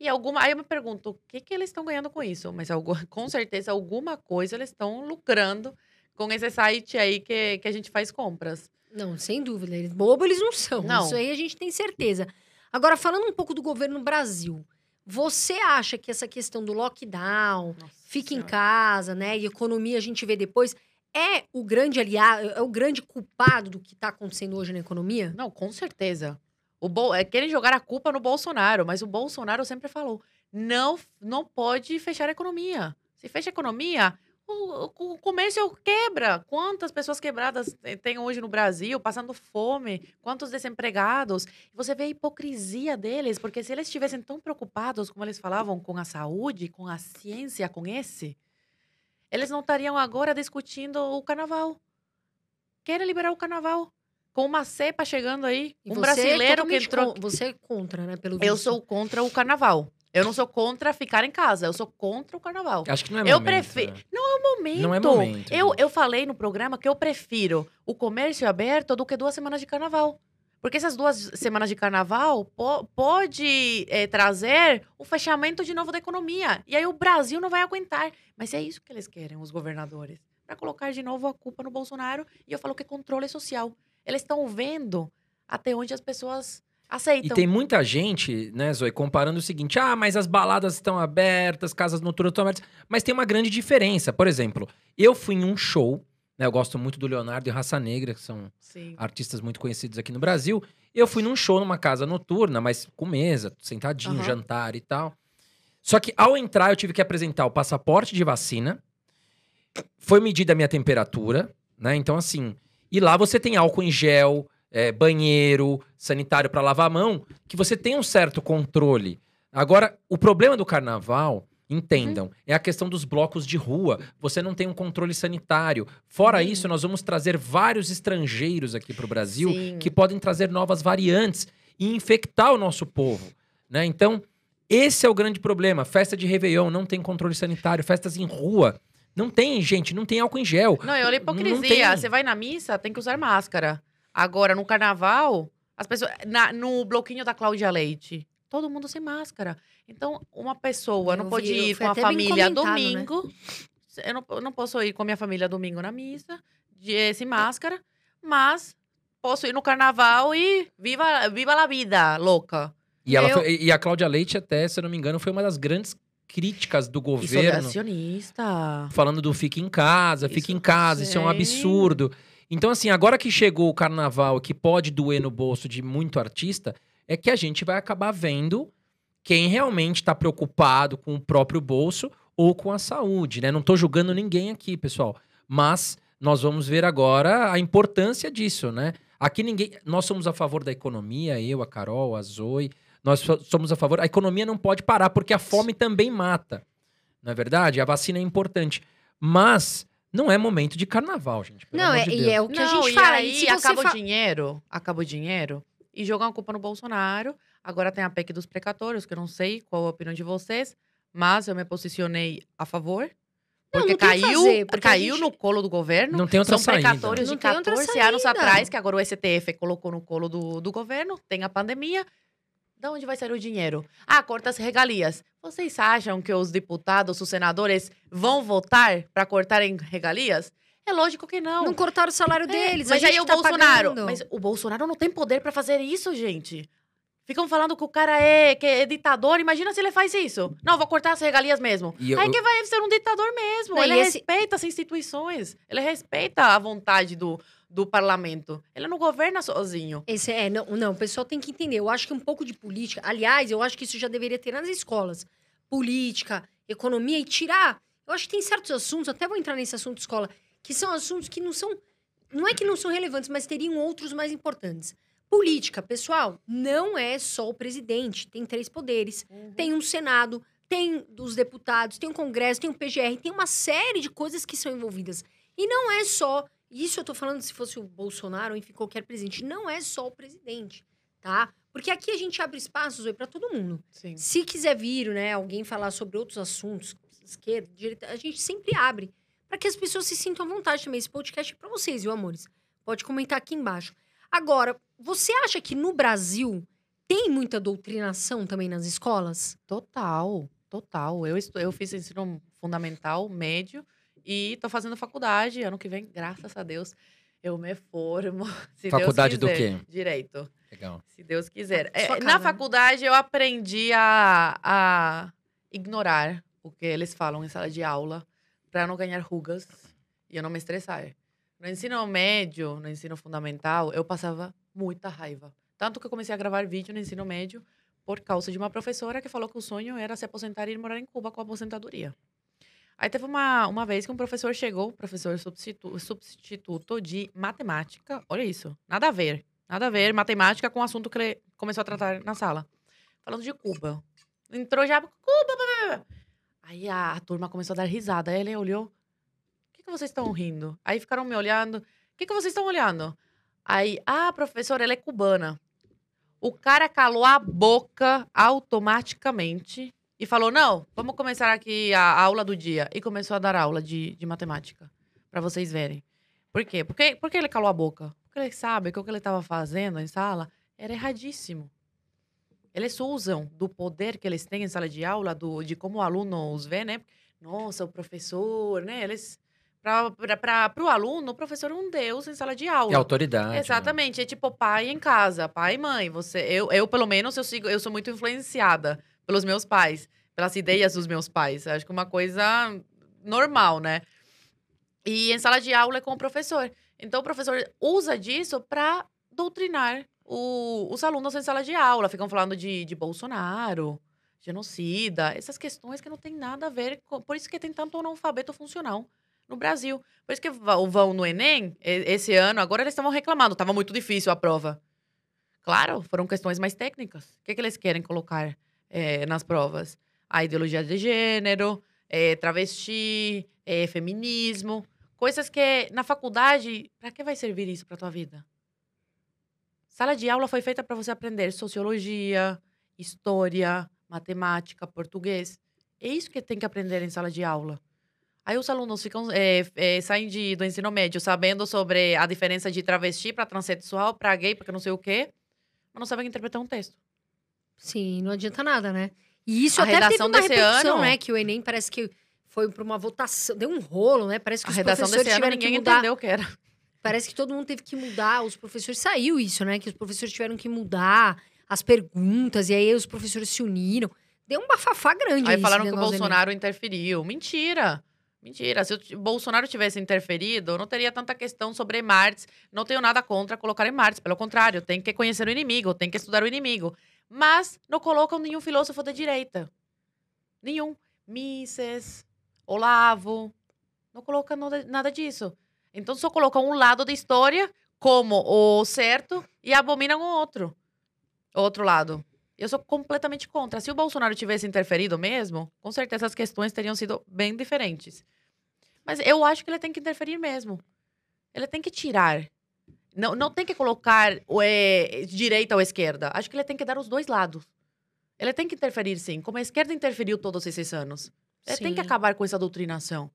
E alguma. Aí eu me pergunto, o que, que eles estão ganhando com isso? Mas algu- com certeza, alguma coisa eles estão lucrando com esse site aí que, que a gente faz compras. Não, sem dúvida. Eles, bobo eles não são. Não. Isso aí a gente tem certeza. Agora, falando um pouco do governo Brasil, você acha que essa questão do lockdown, Nossa fica em Senhora. casa, né? E economia a gente vê depois, é o grande aliado, é o grande culpado do que está acontecendo hoje na economia? Não, com certeza. O Bol... é, querem jogar a culpa no Bolsonaro, mas o Bolsonaro sempre falou: não, não pode fechar a economia. Se fecha a economia, o, o- comércio quebra. Quantas pessoas quebradas te- tem hoje no Brasil, passando fome? Quantos desempregados? Você vê a hipocrisia deles, porque se eles estivessem tão preocupados, como eles falavam, com a saúde, com a ciência, com esse, eles não estariam agora discutindo o carnaval. Querem liberar o carnaval. Com uma cepa chegando aí, E um é brasileiro que entrou. con- Você é contra, né? Pelo Eu visto. sou contra o carnaval. Eu não sou contra ficar em casa, eu sou contra o carnaval. Acho que não é Eu momento, prefiro. né? Não é o momento. Não é momento, Eu, eu falei no programa que eu prefiro o comércio aberto do que duas semanas de carnaval. Porque essas duas semanas de carnaval po- pode é, trazer o fechamento de novo da economia. E aí o Brasil não vai aguentar. Mas é isso que eles querem, os governadores. Para colocar de novo a culpa no Bolsonaro. E eu falo que é controle social. Eles estão vendo até onde as pessoas E aceitam. tem muita gente, né, Zoe, comparando o seguinte: ah, mas as baladas estão abertas, casas noturnas estão abertas. Mas tem uma grande diferença. Por exemplo, eu fui em um show, né? Eu gosto muito do Leonardo e Raça Negra, que são Sim. artistas muito conhecidos aqui no Brasil. Eu fui num show numa casa noturna, mas com mesa, sentadinho, Aham. jantar e tal. Só que ao entrar, eu tive que apresentar o passaporte de vacina. Foi medida a minha temperatura, né? Então, assim. E lá você tem álcool em gel, é, banheiro, sanitário para lavar a mão, que você tem um certo controle. Agora, o problema do carnaval, entendam, é a questão dos blocos de rua. Você não tem um controle sanitário. Fora Uhum. isso, nós vamos trazer vários estrangeiros aqui para o Brasil Sim. que podem trazer novas variantes e infectar o nosso povo, né? Então, esse é o grande problema. Festa de Réveillon não tem controle sanitário, festas em rua não tem, gente, não tem álcool em gel. Não, olha a hipocrisia. Você vai na missa, tem que usar máscara. Agora, no carnaval, as pessoas. na- no bloquinho da Cláudia Leite, todo mundo sem máscara. Então, uma pessoa não Eu pode vi, ir com a família né? domingo. Eu, não, eu não posso ir com a minha família domingo na missa, de, sem máscara, mas posso ir no carnaval e viva, viva a vida, louca. E, ela Eu- foi- e a Cláudia Leite, até, se eu não me engano, foi uma das grandes críticas do governo. sou acionista. falando do fique em casa, fique Isso, em casa, isso é um absurdo. Então, assim, agora que chegou o carnaval, que pode doer no bolso de muito artista, é que a gente vai acabar vendo quem realmente está preocupado com o próprio bolso ou com a saúde, né? Não tô julgando ninguém aqui, pessoal, mas nós vamos ver agora a importância disso, né? Aqui ninguém, nós somos a favor da economia, eu, a Carol, a Zoe, nós so- somos a favor. A economia não pode parar porque a fome também mata. Não é verdade? A vacina é importante, mas não é momento de carnaval, gente. pelo Não, amor é, de e é o que a Não, gente e fala. aí e se você acaba fa- o dinheiro, acaba o dinheiro e jogam a culpa no Bolsonaro. Agora tem a PEC dos precatórios, que eu não sei qual a opinião de vocês, mas eu me posicionei a favor. Não, Porque não tem o que caiu, fazer, porque a caiu gente- no colo do governo. Não tem outra São saída. precatórios Não de tem outra 14 anos atrás, que agora o STF colocou no colo do, do governo. Tem a pandemia. De onde vai sair o dinheiro? Ah, corta as regalias. Vocês acham que os deputados, os senadores vão votar para cortarem regalias? É lógico que não. Não cortaram o salário É, deles. mas aí o tá Bolsonaro. pagando. Mas o Bolsonaro não tem poder pra fazer isso, gente. Ficam falando que o cara é, que é ditador. Imagina se ele faz isso. Não, vou cortar as regalias mesmo. E eu- Aí que vai ser um ditador mesmo. Não, ele esse- respeita as instituições. Ele respeita a vontade do, do parlamento. Ele não governa sozinho. Esse é, não, não, o pessoal tem que entender. Eu acho que um pouco de política. Aliás, eu acho que isso já deveria ter nas escolas. Política, economia e tirar. Eu acho que tem certos assuntos, até vou entrar nesse assunto de escola, que são assuntos que não são. Não é que não são relevantes, mas teriam outros mais importantes. Política, pessoal, não é só o presidente. Tem três poderes. Tem um Senado, tem os deputados, tem um Congresso, tem um PGR, tem uma série de coisas que são envolvidas. E não é só. Isso eu tô falando se fosse o Bolsonaro ou enfim, qualquer presidente. Não é só o presidente, tá? Porque aqui a gente abre espaços para todo mundo. Sim. Se quiser vir, né, alguém falar sobre outros assuntos, esquerda, direita, a gente sempre abre. para que as pessoas se sintam à vontade também. Esse podcast é pra vocês, viu, amores? Pode comentar aqui embaixo. Agora, você acha que no Brasil tem muita doutrinação também nas escolas? Total, total. Eu, estu... eu fiz ensino fundamental, médio, e tô fazendo faculdade. Ano que vem, graças a Deus, eu me formo. Se Faculdade do Deus quiser. quê? Direito. Legal. Se Deus quiser. Ah, É, cara, na né? faculdade, eu aprendi a, a ignorar o que eles falam em sala de aula para não ganhar rugas e eu não me estressar. No ensino médio, no ensino fundamental, eu passava muita raiva. Tanto que eu comecei a gravar vídeo no ensino médio por causa de uma professora que falou que o sonho era se aposentar e ir morar em Cuba com aposentadoria. Aí teve uma, uma vez que um professor chegou, professor substitu- substituto de matemática. Olha isso, nada a ver. Nada a ver matemática com o assunto que ele começou a tratar na sala. Falando de Cuba. Entrou já, Cuba, blá, blá. Aí a, a turma começou a dar risada. Aí ele olhou, o que, que vocês estão rindo? Aí ficaram me olhando, o que, que vocês estão olhando? Aí, ah, professora, ela é cubana. O cara calou a boca automaticamente e falou: Não, vamos começar aqui a aula do dia. E começou a dar aula de, de matemática, para vocês verem. Por quê? Porque, por que ele calou a boca? que ele sabe que o que ele estava fazendo em sala era erradíssimo. Eles usam do poder que eles têm em sala de aula, do, de como o aluno os vê, né? Nossa, o professor, né? Eles. Para o aluno, o professor é um deus em sala de aula. É autoridade. né? Exatamente, é tipo pai em casa, pai e mãe. Você, eu, eu pelo menos eu sigo, eu sou muito influenciada pelos meus pais, pelas ideias dos meus pais. Acho que é uma coisa normal, né? E em sala de aula é com o professor. Então o professor usa disso para doutrinar o, os alunos em sala de aula. Ficam falando de, de Bolsonaro, genocida, essas questões que não tem nada a ver com. Por isso que tem tanto analfabeto funcional no Brasil. Por isso que vão no Enem, esse ano, agora eles estavam reclamando, estava muito difícil a prova. Claro, foram questões mais técnicas. O que, que eles querem colocar eh, nas provas? A ideologia de gênero, eh, travesti, eh, feminismo. Coisas que na faculdade, para que vai servir isso para tua vida? Sala de aula foi feita para você aprender sociologia, história, matemática, português. É isso que tem que aprender em sala de aula. Aí os alunos ficam eh, eh, saem de, do ensino médio sabendo sobre a diferença de travesti para transexual, para gay, para não sei o quê, mas não sabem interpretar um texto. Sim, não adianta nada, né? E isso A até teve redação uma desse ano- né? Que o Enem parece que foi para uma votação, deu um rolo, né? Parece que A os redação professores desse ano tiveram que ninguém mudar. entendeu o que era. Parece que todo mundo teve que mudar, os professores saiu isso, né? Que os professores tiveram que mudar as perguntas e aí os professores se uniram. Deu um bafafá grande Aí falaram que o do Enem. Bolsonaro interferiu. Mentira. Mentira. Se o Bolsonaro tivesse interferido, não teria tanta questão sobre Marx. Não tenho nada contra colocar em Marx. Pelo contrário, tem que conhecer o inimigo, tem que estudar o inimigo. Mas não colocam nenhum filósofo da direita. Nenhum. Mises, Olavo. Não colocam nada, disso. Então só colocam um lado da história como o certo e abominam o outro. O outro lado. Eu sou completamente contra. Se o Bolsonaro tivesse interferido mesmo, com certeza as questões teriam sido bem diferentes. Mas eu acho que ele tem que interferir mesmo. Ele tem que tirar. Não, não tem que colocar o, é, direita ou esquerda. Acho que ele tem que dar os dois lados. Ele tem que interferir, sim. Como a esquerda interferiu todos esses anos. Ele tem que Sim. acabar com essa doutrinação.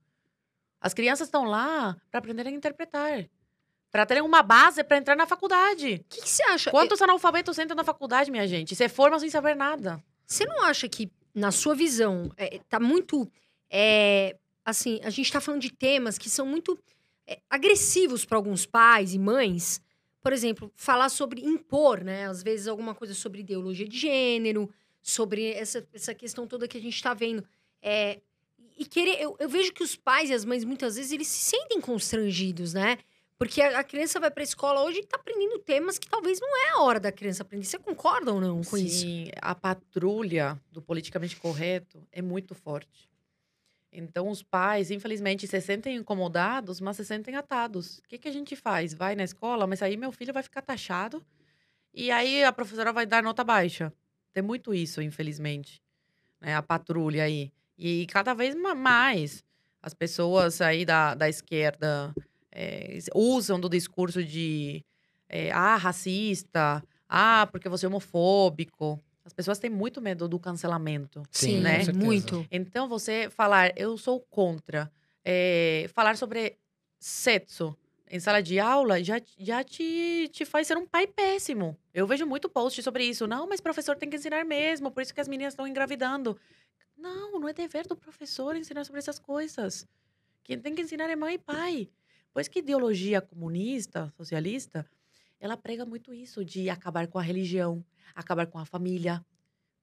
As crianças estão lá para aprenderem a interpretar. Para terem uma base para entrar na faculdade. O que, você acha? Quantos analfabetos entram na faculdade, minha gente? Você forma sem saber nada. Você não acha que, na sua visão, é, tá muito. é, assim, a gente tá falando de temas que são muito é, agressivos para alguns pais e mães. Por exemplo, falar sobre impor, né? Às vezes alguma coisa sobre ideologia de gênero, sobre essa, essa questão toda que a gente tá vendo. É, e querer. Eu, eu vejo que os pais e as mães, muitas vezes, eles se sentem constrangidos, né? Porque a, a criança vai pra escola hoje e tá aprendendo temas que talvez não é a hora da criança aprender. Você concorda ou não com isso? Sim, a patrulha do politicamente correto é muito forte. Então, os pais, infelizmente, se sentem incomodados, mas se sentem atados. O que, que a gente faz? Vai na escola, mas aí meu filho vai ficar taxado e aí a professora vai dar nota baixa. Tem muito isso, infelizmente. Né? A patrulha aí. E cada vez ma- mais as pessoas aí da, da esquerda eh, usam do discurso de eh, ah, racista, ah, porque você é homofóbico. As pessoas têm muito medo do cancelamento. Sim, né? muito. Então, você falar, eu sou contra, eh, falar sobre sexo em sala de aula já, já te, te faz ser um pai péssimo. Eu vejo muito post sobre isso. Não, mas professor tem que ensinar mesmo, por isso que as meninas estão engravidando. Não, não é dever do professor ensinar sobre essas coisas. Quem tem que ensinar é mãe e pai. Pois que ideologia comunista, socialista, ela prega muito isso de acabar com a religião, acabar com a família.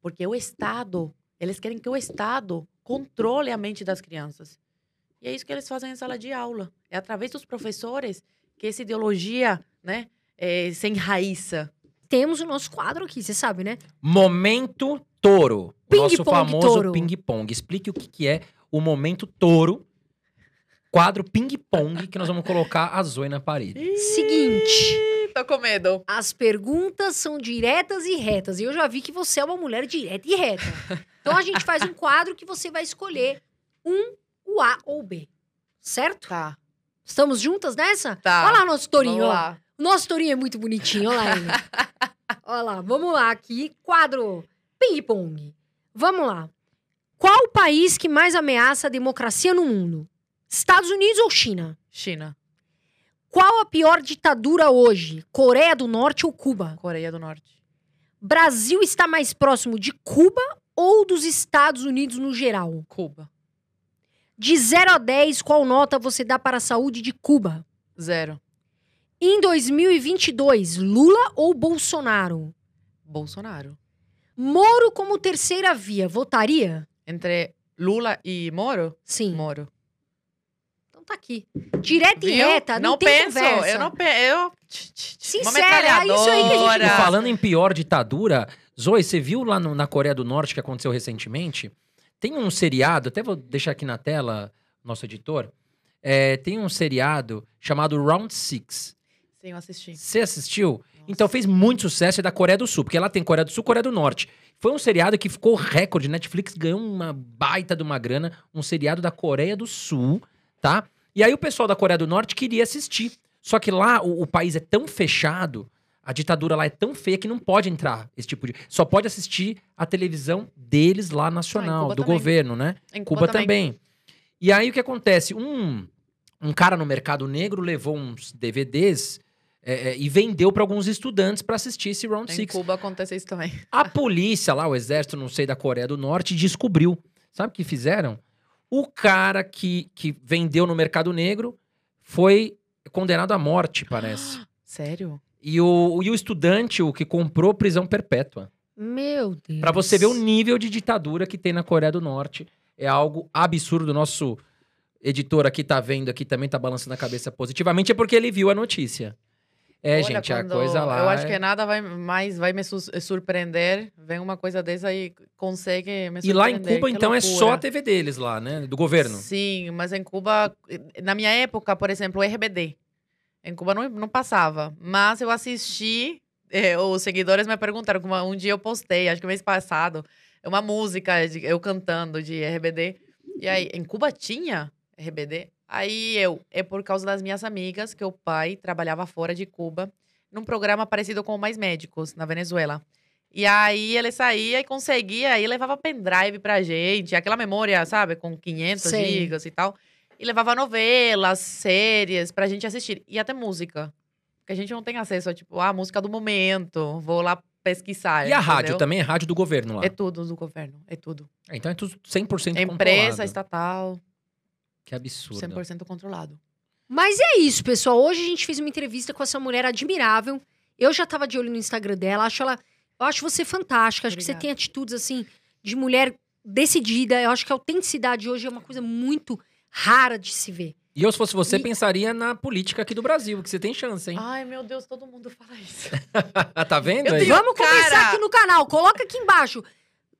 Porque o Estado, eles querem que o Estado controle a mente das crianças. E é isso que eles fazem em sala de aula. É através dos professores que essa ideologia, né, eh, se enraiça. Temos o nosso quadro aqui, você sabe, né? Momento touro. Ping nosso pong famoso ping-pong. Explique o que, que é o momento touro. Quadro ping-pong que nós vamos colocar a Zoe na parede. Seguinte, Tô com medo. as perguntas são diretas e retas. E eu já vi que você é uma mulher direta e reta. Então a gente faz um quadro que você vai escolher um, o A ou o B. Certo? Tá, Estamos juntas nessa? Tá. Olha lá nosso tourinho, ó. lá. Nosso tourinho é muito bonitinho, olha lá ele. olha lá, vamos lá aqui. Quadro ping-pong. Vamos lá. Qual o país que mais ameaça a democracia no mundo? Estados Unidos ou China? China. Qual a pior ditadura hoje? Coreia do Norte ou Cuba? Coreia do Norte. Brasil está mais próximo de Cuba ou dos Estados Unidos no geral? Cuba. De 0 a 10, qual nota você dá para a saúde de Cuba? Zero. Em 2022, Lula ou Bolsonaro? Bolsonaro. Moro como terceira via, votaria? Entre Lula e Moro? Sim. Moro. Então tá aqui. Direta e Viu? reta, não, tem penso. conversa. Eu não penso. Eu... Sincera, é isso aí que a gente. Falando em pior ditadura, Zoe, você viu lá no- na Coreia do Norte que aconteceu recentemente? Tem um seriado, até vou deixar aqui na tela, nosso editor. É, tem um seriado chamado Round Six. Sim, eu assisti. Você assistiu? Nossa. Então fez muito sucesso é da Coreia do Sul, porque lá tem Coreia do Sul e Coreia do Norte. Foi um seriado que ficou recorde. Netflix ganhou uma baita de uma grana, um seriado da Coreia do Sul, tá? E aí o pessoal da Coreia do Norte queria assistir. Só que lá o, o país é tão fechado, a ditadura lá é tão feia que não pode entrar esse tipo de. Só pode assistir a televisão deles lá nacional, Cuba do também. governo, né? Em Cuba, também. E aí o que acontece? Um, um cara no mercado negro levou uns DVDs é, é, e vendeu para alguns estudantes para assistir esse Round Em Six. Cuba acontece isso também. A polícia lá, o exército, não sei, da Coreia do Norte, descobriu. Sabe o que fizeram? O cara que, que vendeu no mercado negro foi condenado à morte, parece. Sério? E o, e o estudante, o que comprou, prisão perpétua. Meu Deus. Pra você ver o nível de ditadura que tem na Coreia do Norte. É algo absurdo. O nosso editor aqui tá vendo aqui, também tá balançando a cabeça positivamente, é porque ele viu a notícia. É, Olha, gente, a coisa lá. Eu acho é- que nada vai mais vai me su- surpreender. Vem uma coisa dessa e consegue me E lá em surpreender. Cuba, Que então, é só loucura. a TV deles lá, né? Do governo. Sim, mas em Cuba, na minha época, por exemplo, o RBD. Em Cuba não, não passava. Mas eu assisti, eh, os seguidores me perguntaram, um dia eu postei, acho que mês passado, uma música, de- eu cantando de RBD. E aí, em Cuba tinha RBD? Aí eu, é por causa das minhas amigas, que o pai trabalhava fora de Cuba, num programa parecido com o Mais Médicos, na Venezuela. E aí ele saía e conseguia, e levava pendrive pra gente, aquela memória, sabe, com 500 Sei. gigas e tal. E levava novelas, séries pra gente assistir. E até música. Porque a gente não tem acesso a, tipo, a música do momento. Vou lá pesquisar. E a rádio também é rádio do governo lá. É tudo do governo. É tudo. Então é tudo 100% Empresa controlado. estatal, Que absurdo. 100% controlado. Mas é isso, pessoal. Hoje a gente fez uma entrevista com essa mulher admirável. Eu já tava de olho no Instagram dela. Acho ela. Eu acho você fantástica. Acho que você Obrigada. tem atitudes assim de mulher decidida. Eu acho que a autenticidade hoje é uma coisa muito rara de se ver. E eu, se fosse você, E- pensaria na política aqui do Brasil, que você tem chance, hein? Ai, meu Deus, todo mundo fala isso. tá vendo Eu aí? tenho- Vamos começar cara. aqui no canal. Coloca aqui embaixo.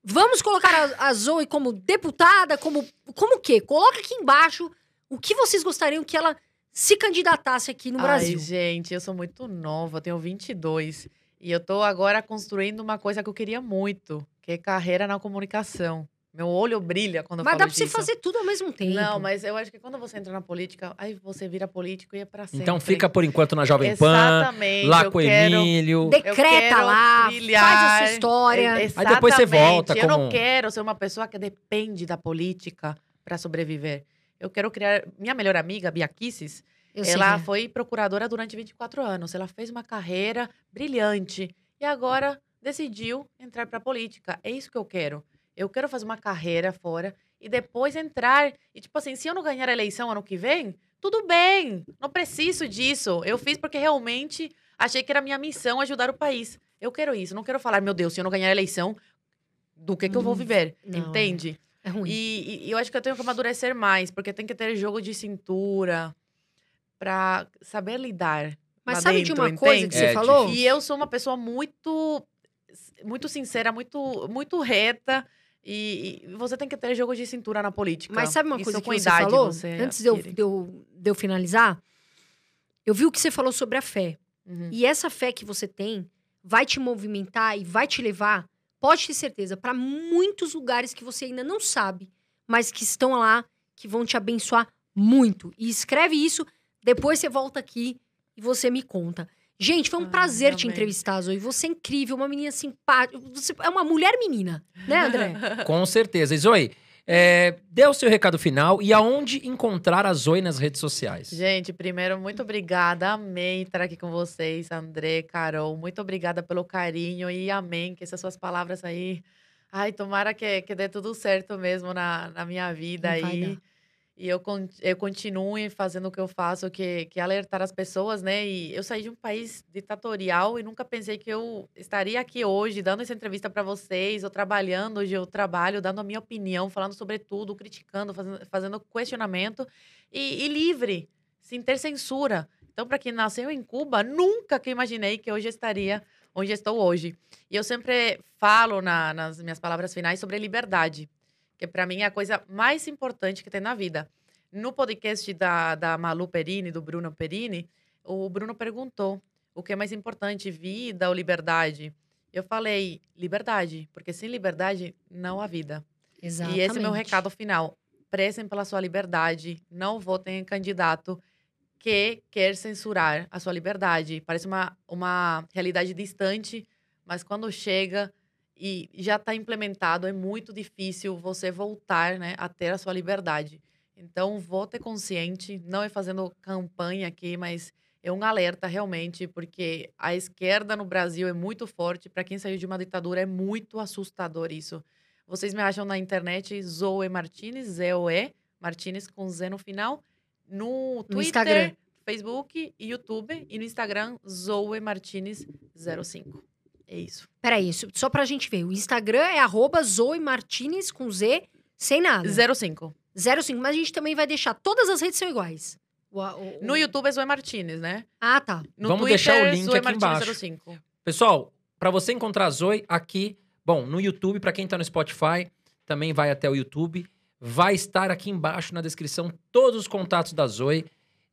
Vamos colocar a, a Zoe como deputada, como como o quê? Coloca aqui embaixo o que vocês gostariam que ela se candidatasse aqui no Brasil. Ai, gente, eu sou muito nova, eu tenho 22. E eu tô agora construindo uma coisa que eu queria muito, que é carreira na comunicação. Meu olho brilha quando eu Mas falo dá pra você disso. fazer tudo ao mesmo tempo. Não, mas eu acho que quando você entra na política, aí você vira político e é pra sempre. Então fica por enquanto na Jovem Pan, Exatamente. lá com o. Emílio. Decreta lá, brilhar. faz a sua história. É, Aí depois você volta exatamente. Eu como- não quero ser uma pessoa que depende da política para sobreviver. Eu quero criar. Minha melhor amiga, Bia Kisses, Eu sei ela que é. foi procuradora durante 24 anos. Ela fez uma carreira brilhante e agora decidiu entrar para a política. É isso que eu quero. Eu quero fazer uma carreira fora e depois entrar. E, tipo assim, se eu não ganhar a eleição ano que vem, tudo bem. Não preciso disso. Eu fiz porque realmente achei que era minha missão ajudar o país. Eu quero isso. Não quero falar, meu Deus, se eu não ganhar a eleição, do que, que eu vou Hum, viver? não, Entende? É ruim. E, e- e eu acho que eu tenho que amadurecer mais, porque tem que ter jogo de cintura pra saber lidar. Mas sabe de dentro, uma coisa que entende? você É falou? E eu sou uma pessoa muito, muito sincera, muito, muito reta. E, e você tem que ter jogo de cintura na política. Mas sabe uma Isso coisa que você falou? você Antes de eu, de, eu, de eu finalizar, eu vi o que você falou sobre a fé. Uhum. E essa fé que você tem vai te movimentar e vai te levar, pode ter certeza, para muitos lugares que você ainda não sabe, mas que estão lá, que vão te abençoar muito. E escreve isso, depois você volta aqui e você me conta. Gente, foi um Ai, prazer te amém. entrevistar, Zoe. Você é incrível, uma menina simpática. Você é uma mulher menina, né, André? Com certeza. E Zoe, É, dê o seu recado final e aonde encontrar a Zoe nas redes sociais. Gente, primeiro, muito obrigada. Amei estar aqui com vocês, André, Carol. Muito obrigada pelo carinho e amém que essas suas palavras aí. Ai, tomara que, que dê tudo certo mesmo na, na minha vida Vai aí. E eu, eu continue fazendo o que eu faço, que, que é alertar as pessoas, né? E eu saí de um país ditatorial e nunca pensei que eu estaria aqui hoje, dando essa entrevista para vocês, ou trabalhando hoje eu trabalho, dando a minha opinião, falando sobre tudo, criticando, fazendo, fazendo questionamento e, e livre, sem ter censura. Então, para quem nasceu em Cuba, nunca que imaginei que hoje estaria onde estou hoje. E eu sempre falo na- nas minhas palavras finais sobre liberdade que para mim é a coisa mais importante que tem na vida. No podcast da, da Malu Perini, do Bruno Perini, o Bruno perguntou o que é mais importante, vida ou liberdade? Eu falei, liberdade, porque sem liberdade não há vida. Exatamente. E esse é meu recado final. Prezem pela sua liberdade, não votem em candidato que quer censurar a sua liberdade. Parece uma, uma realidade distante, mas quando chega e já está implementado, é muito difícil você voltar né, a ter a sua liberdade. Então, vote consciente, não é fazendo campanha aqui, mas é um alerta realmente, porque a esquerda no Brasil é muito forte. Para quem saiu de uma ditadura, é muito assustador isso. Vocês me acham na internet Zoe Martinez, Z-O-E, Martinez com Z no final. No Twitter, Instagram. Facebook e YouTube. E no Instagram, Zoe Martinez 05. É isso. Peraí, isso- só pra gente ver. O Instagram é arroba Zoe Martinez com Z, sem nada. 05. 05. Mas a gente também vai deixar. Todas as redes são iguais. O- o- o- No YouTube é Zoe Martinez, né? Ah, tá. No Vamos Twitter, deixar o link Zoe aqui Martinez embaixo. 05. Pessoal, para você encontrar a Zoe aqui, bom, no YouTube, para quem tá no Spotify, também vai até o YouTube. Vai estar aqui embaixo na descrição todos os contatos da Zoe.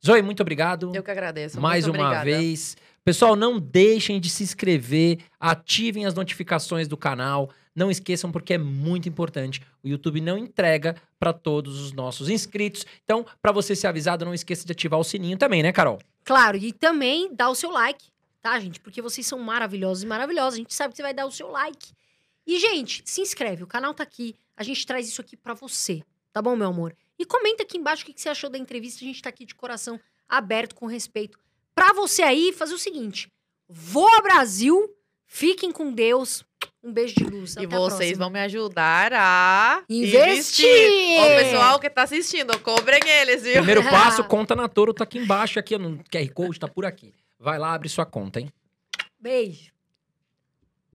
Zoe, muito obrigado. Eu que agradeço. mais Muito uma obrigada. vez. Pessoal, não deixem de se inscrever, ativem as notificações do canal. Não esqueçam porque é muito importante. O YouTube não entrega para todos os nossos inscritos. Então, para você ser avisado, não esqueça de ativar o sininho também, né, Carol? Claro, e também dá o seu like, tá, gente? Porque vocês são maravilhosos e maravilhosas. A gente sabe que você vai dar o seu like. E, gente, se inscreve. O canal tá aqui. A gente traz isso aqui pra você. Tá bom, meu amor? E comenta aqui embaixo o que você achou da entrevista. A gente tá aqui de coração aberto, com respeito. Pra você aí, fazer o seguinte. Voa Brasil. Fiquem com Deus. Um beijo de luz. E vocês vão me ajudar a Investir! O pessoal que tá assistindo, cobrem eles, viu? Primeiro passo, conta na Toro, tá aqui embaixo, aqui no QR Code, tá por aqui. Vai lá, abre sua conta, hein? Beijo.